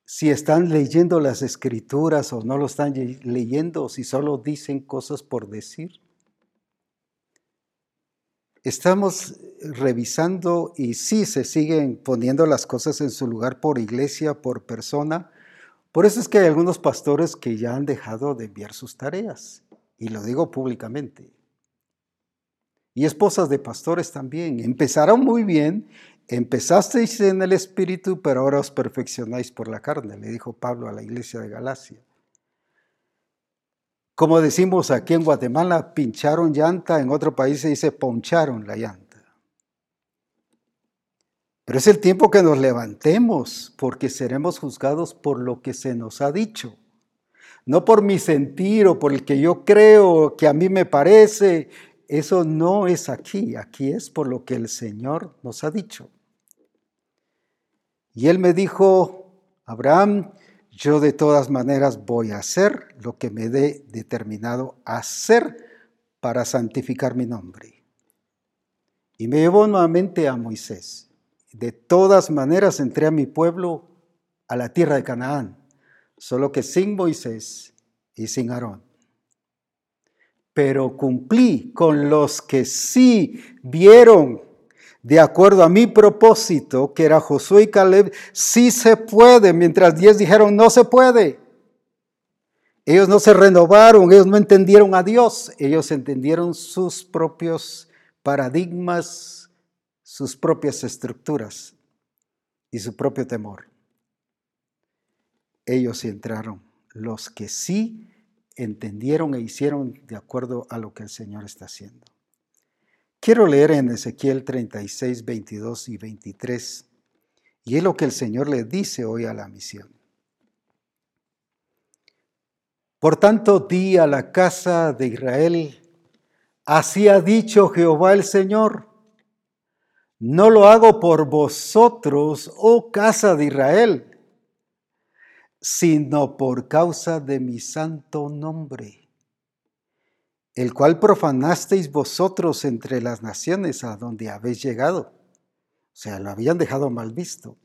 si están leyendo las escrituras o no lo están leyendo, si solo dicen cosas por decir. Estamos revisando y sí se siguen poniendo las cosas en su lugar por iglesia, por persona. Por eso es que hay algunos pastores que ya han dejado de enviar sus tareas. Y lo digo públicamente. Y esposas de pastores también. Empezaron muy bien, empezasteis en el espíritu, pero ahora os perfeccionáis por la carne, le dijo Pablo a la iglesia de Galacia. Como decimos aquí en Guatemala, pincharon llanta, en otro país se dice poncharon la llanta. Pero es el tiempo que nos levantemos, porque seremos juzgados por lo que se nos ha dicho. No por mi sentir o por el que yo creo, que a mí me parece. Eso no es aquí, aquí es por lo que el Señor nos ha dicho. Y él me dijo, Abraham, yo de todas maneras voy a hacer lo que me dé determinado hacer para santificar mi nombre. Y me llevó nuevamente a Moisés. De todas maneras entré a mi pueblo a la tierra de Canaán, solo que sin Moisés y sin Aarón. Pero cumplí con los que sí vieron de acuerdo a mi propósito, que era Josué y Caleb, sí se puede, mientras diez dijeron no se puede. Ellos no se renovaron, ellos no entendieron a Dios, ellos entendieron sus propios paradigmas, sus propias estructuras y su propio temor. Ellos entraron, los que sí entendieron e hicieron de acuerdo a lo que el Señor está haciendo. Quiero leer en Ezequiel 36, 22 y 23, y es lo que el Señor le dice hoy a la misión. Por tanto, di a la casa de Israel, así ha dicho Jehová el Señor, no lo hago por vosotros, oh casa de Israel, sino por causa de mi santo nombre el cual profanasteis vosotros entre las naciones a donde habéis llegado. O sea, lo habían dejado mal visto.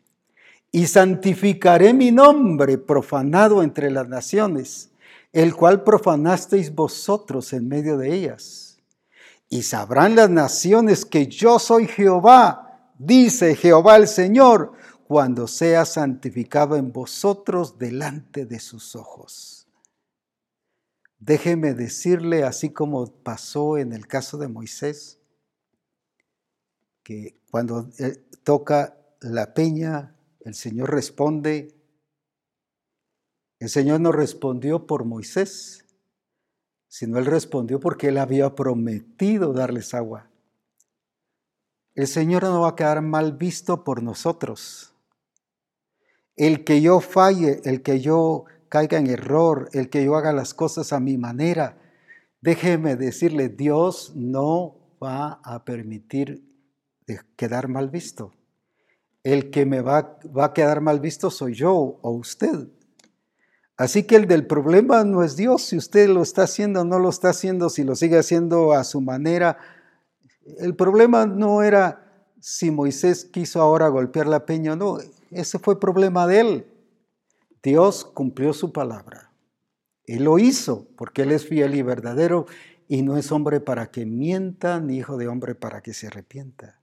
Y santificaré mi nombre profanado entre las naciones, el cual profanasteis vosotros en medio de ellas. Y sabrán las naciones que yo soy Jehová, dice Jehová el Señor, cuando sea santificado en vosotros delante de sus ojos. Déjeme decirle, así como pasó en el caso de Moisés, que cuando eh, toca la peña, el Señor responde. El Señor no respondió por Moisés, sino Él respondió porque Él había prometido darles agua. El Señor no va a quedar mal visto por nosotros. El que yo falle, el que yo caiga en error, el que yo haga las cosas a mi manera. Déjeme decirle, Dios no va a permitir quedar mal visto. El que me va, va a quedar mal visto soy yo o usted. Así que el del problema no es Dios, si usted lo está haciendo o no lo está haciendo, si lo sigue haciendo a su manera. El problema no era si Moisés quiso ahora golpear la peña o no, ese fue problema de él. Dios cumplió su palabra. Él lo hizo porque Él es fiel y verdadero y no es hombre para que mienta ni hijo de hombre para que se arrepienta.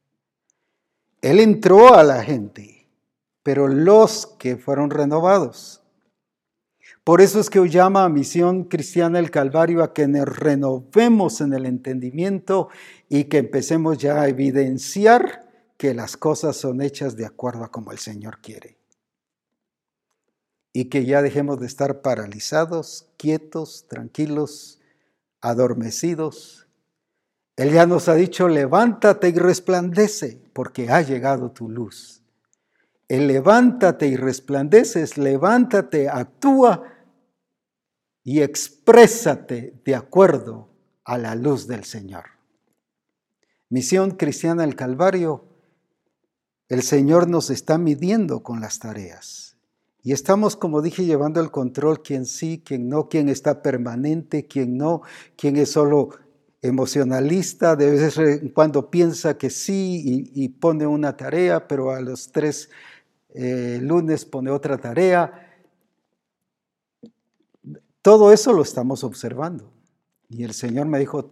Él entró a la gente, pero los que fueron renovados. Por eso es que hoy llama a Misión Cristiana el Calvario a que nos renovemos en el entendimiento y que empecemos ya a evidenciar que las cosas son hechas de acuerdo a como el Señor quiere y que ya dejemos de estar paralizados, quietos, tranquilos, adormecidos. Él ya nos ha dicho, levántate y resplandece, porque ha llegado tu luz. El levántate y resplandeces, levántate, actúa y exprésate de acuerdo a la luz del Señor. Misión Cristiana del Calvario, el Señor nos está midiendo con las tareas. Y estamos, como dije, llevando el control, quién sí, quién no, quién está permanente, quién no, quién es solo emocionalista, de vez en cuando piensa que sí y, pone una tarea, pero a los tres eh, lunes pone otra tarea. Todo eso lo estamos observando. Y el Señor me dijo,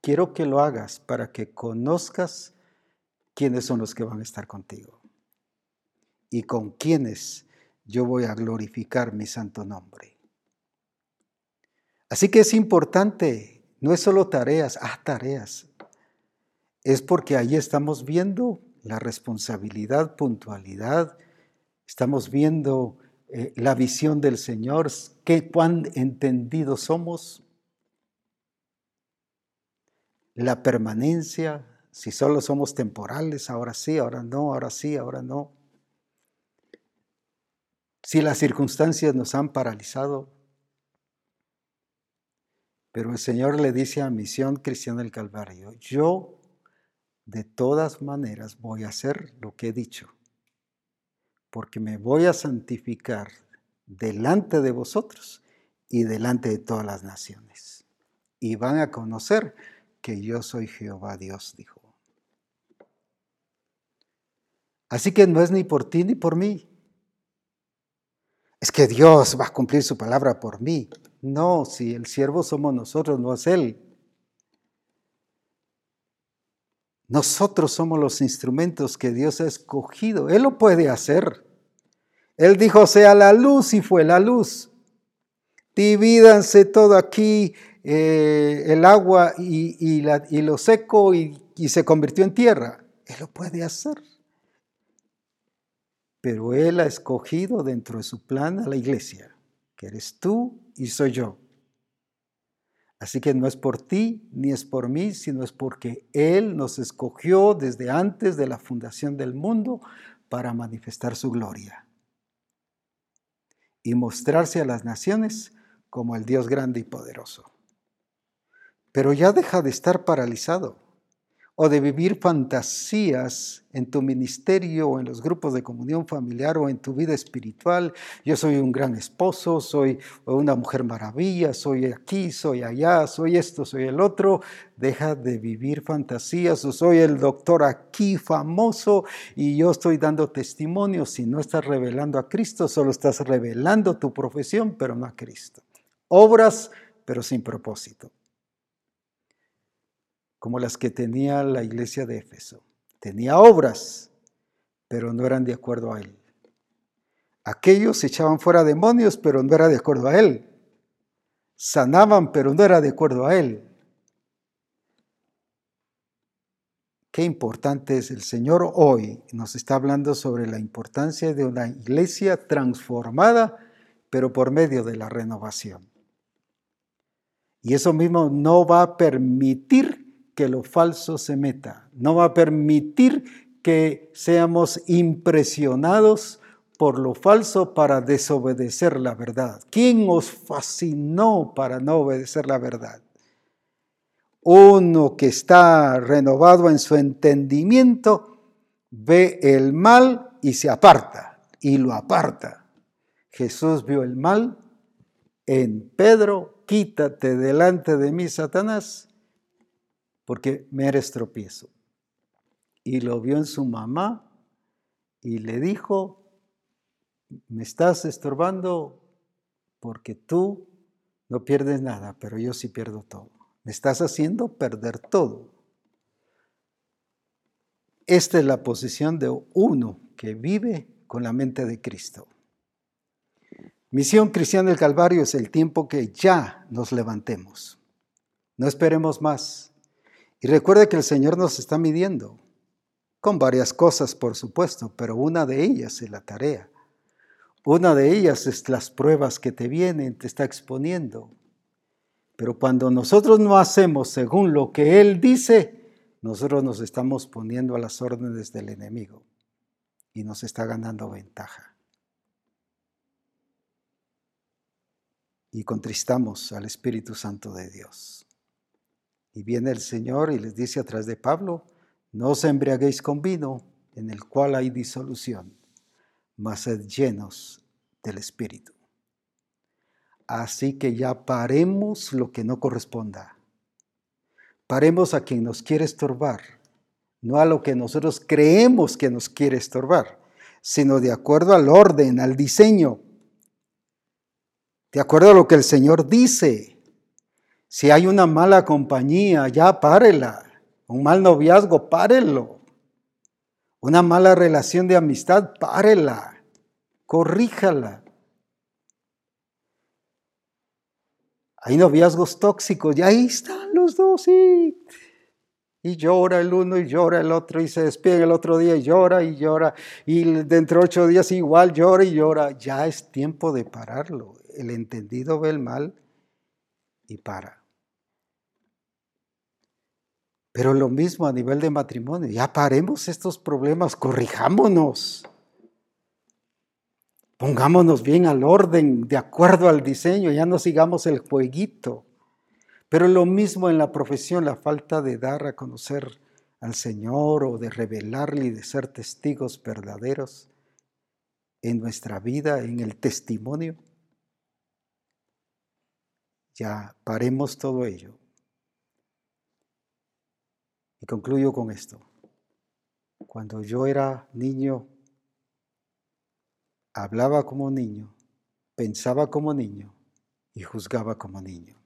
quiero que lo hagas para que conozcas quiénes son los que van a estar contigo y con quiénes yo voy a glorificar mi santo nombre. Así que es importante, no es solo tareas, ah, tareas, es porque ahí estamos viendo la responsabilidad, puntualidad, estamos viendo eh, la visión del Señor, qué cuán entendidos somos, la permanencia, si solo somos temporales, ahora sí, ahora no, ahora sí, ahora no. Si las circunstancias nos han paralizado. Pero el Señor le dice a Misión Cristiana del Calvario, yo de todas maneras voy a hacer lo que he dicho, porque me voy a santificar delante de vosotros y delante de todas las naciones. Y van a conocer que yo soy Jehová Dios, dijo. Así que no es ni por ti ni por mí. Es que Dios va a cumplir su palabra por mí. No, si el siervo somos nosotros, no es Él. Nosotros somos los instrumentos que Dios ha escogido. Él lo puede hacer. Él dijo, sea la luz y fue la luz. Divídanse todo aquí, eh, el agua y, lo seco y se convirtió en tierra. Él lo puede hacer pero Él ha escogido dentro de su plan a la iglesia, que eres tú y soy yo. Así que no es por ti ni es por mí, sino es porque Él nos escogió desde antes de la fundación del mundo para manifestar su gloria y mostrarse a las naciones como el Dios grande y poderoso. Pero ya deja de estar paralizado o de vivir fantasías en tu ministerio o en los grupos de comunión familiar o en tu vida espiritual. Yo soy un gran esposo, soy una mujer maravilla, soy aquí, soy allá, soy esto, soy el otro. Deja de vivir fantasías o soy el doctor aquí famoso y yo estoy dando testimonio. Si no estás revelando a Cristo, solo estás revelando tu profesión, pero no a Cristo. Obras, pero sin propósito como las que tenía la iglesia de Éfeso. Tenía obras, pero no eran de acuerdo a él. Aquellos echaban fuera demonios, pero no era de acuerdo a él. Sanaban, pero no era de acuerdo a él. Qué importante es el Señor hoy. Nos está hablando sobre la importancia de una iglesia transformada, pero por medio de la renovación. Y eso mismo no va a permitir que lo falso se meta, no va a permitir que seamos impresionados por lo falso para desobedecer la verdad. ¿Quién os fascinó para no obedecer la verdad? Uno que está renovado en su entendimiento ve el mal y se aparta y lo aparta. Jesús vio el mal en Pedro, quítate delante de mí, Satanás, porque me eres tropiezo. Y lo vio en su mamá y le dijo, me estás estorbando porque tú no pierdes nada, pero yo sí pierdo todo. Me estás haciendo perder todo. Esta es la posición de uno que vive con la mente de Cristo. Misión Cristiana del Calvario es el tiempo que ya nos levantemos. No esperemos más. Y recuerde que el Señor nos está midiendo, con varias cosas, por supuesto, pero una de ellas es la tarea. Una de ellas es las pruebas que te vienen, te está exponiendo. Pero cuando nosotros no hacemos según lo que Él dice, nosotros nos estamos poniendo a las órdenes del enemigo y nos está ganando ventaja. Y contristamos al Espíritu Santo de Dios. Y viene el Señor y les dice a través de Pablo, no os embriaguéis con vino, en el cual hay disolución, mas sed llenos del Espíritu. Así que ya paremos lo que no corresponda. Paremos a quien nos quiere estorbar, no a lo que nosotros creemos que nos quiere estorbar, sino de acuerdo al orden, al diseño, de acuerdo a lo que el Señor dice. Si hay una mala compañía, ya párela. Un mal noviazgo, párelo. Una mala relación de amistad, párela. Corríjala. Hay noviazgos tóxicos, y ahí están los dos, y, y llora el uno y llora el otro, y se despide el otro día y llora y llora, y dentro de ocho días igual llora y llora. Ya es tiempo de pararlo. El entendido ve el mal y para. Pero lo mismo a nivel de matrimonio, ya paremos estos problemas, corrijámonos. Pongámonos bien al orden, de acuerdo al diseño, ya no sigamos el jueguito. Pero lo mismo en la profesión, la falta de dar a conocer al Señor o de revelarle y de ser testigos verdaderos en nuestra vida, en el testimonio. Ya paremos todo ello. Y concluyo con esto. Cuando yo era niño, hablaba como niño, pensaba como niño y juzgaba como niño.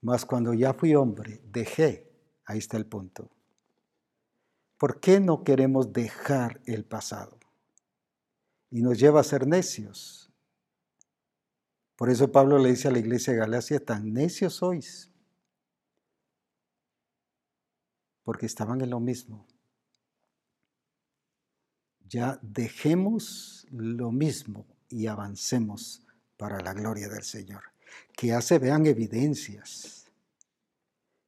Mas cuando ya fui hombre, dejé, ahí está el punto. ¿Por qué no queremos dejar el pasado? Y nos lleva a ser necios. Por eso Pablo le dice a la iglesia de Galacia, tan necios sois, porque estaban en lo mismo. Ya dejemos lo mismo y avancemos para la gloria del Señor. Que ya se vean evidencias,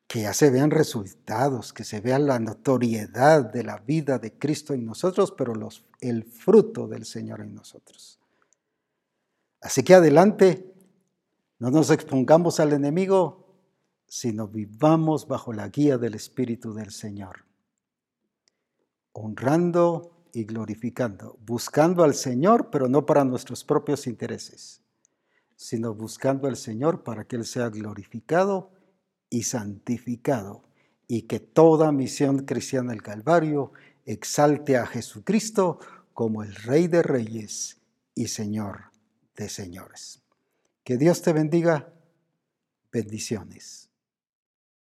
que ya se vean resultados, que se vea la notoriedad de la vida de Cristo en nosotros, pero los, el fruto del Señor en nosotros. Así que adelante, no nos expongamos al enemigo, sino vivamos bajo la guía del Espíritu del Señor, honrando y glorificando, buscando al Señor, pero no para nuestros propios intereses, sino buscando al Señor para que Él sea glorificado y santificado, y que toda misión cristiana del Calvario exalte a Jesucristo como el Rey de Reyes y Señor de Señores. Que Dios te bendiga. Bendiciones.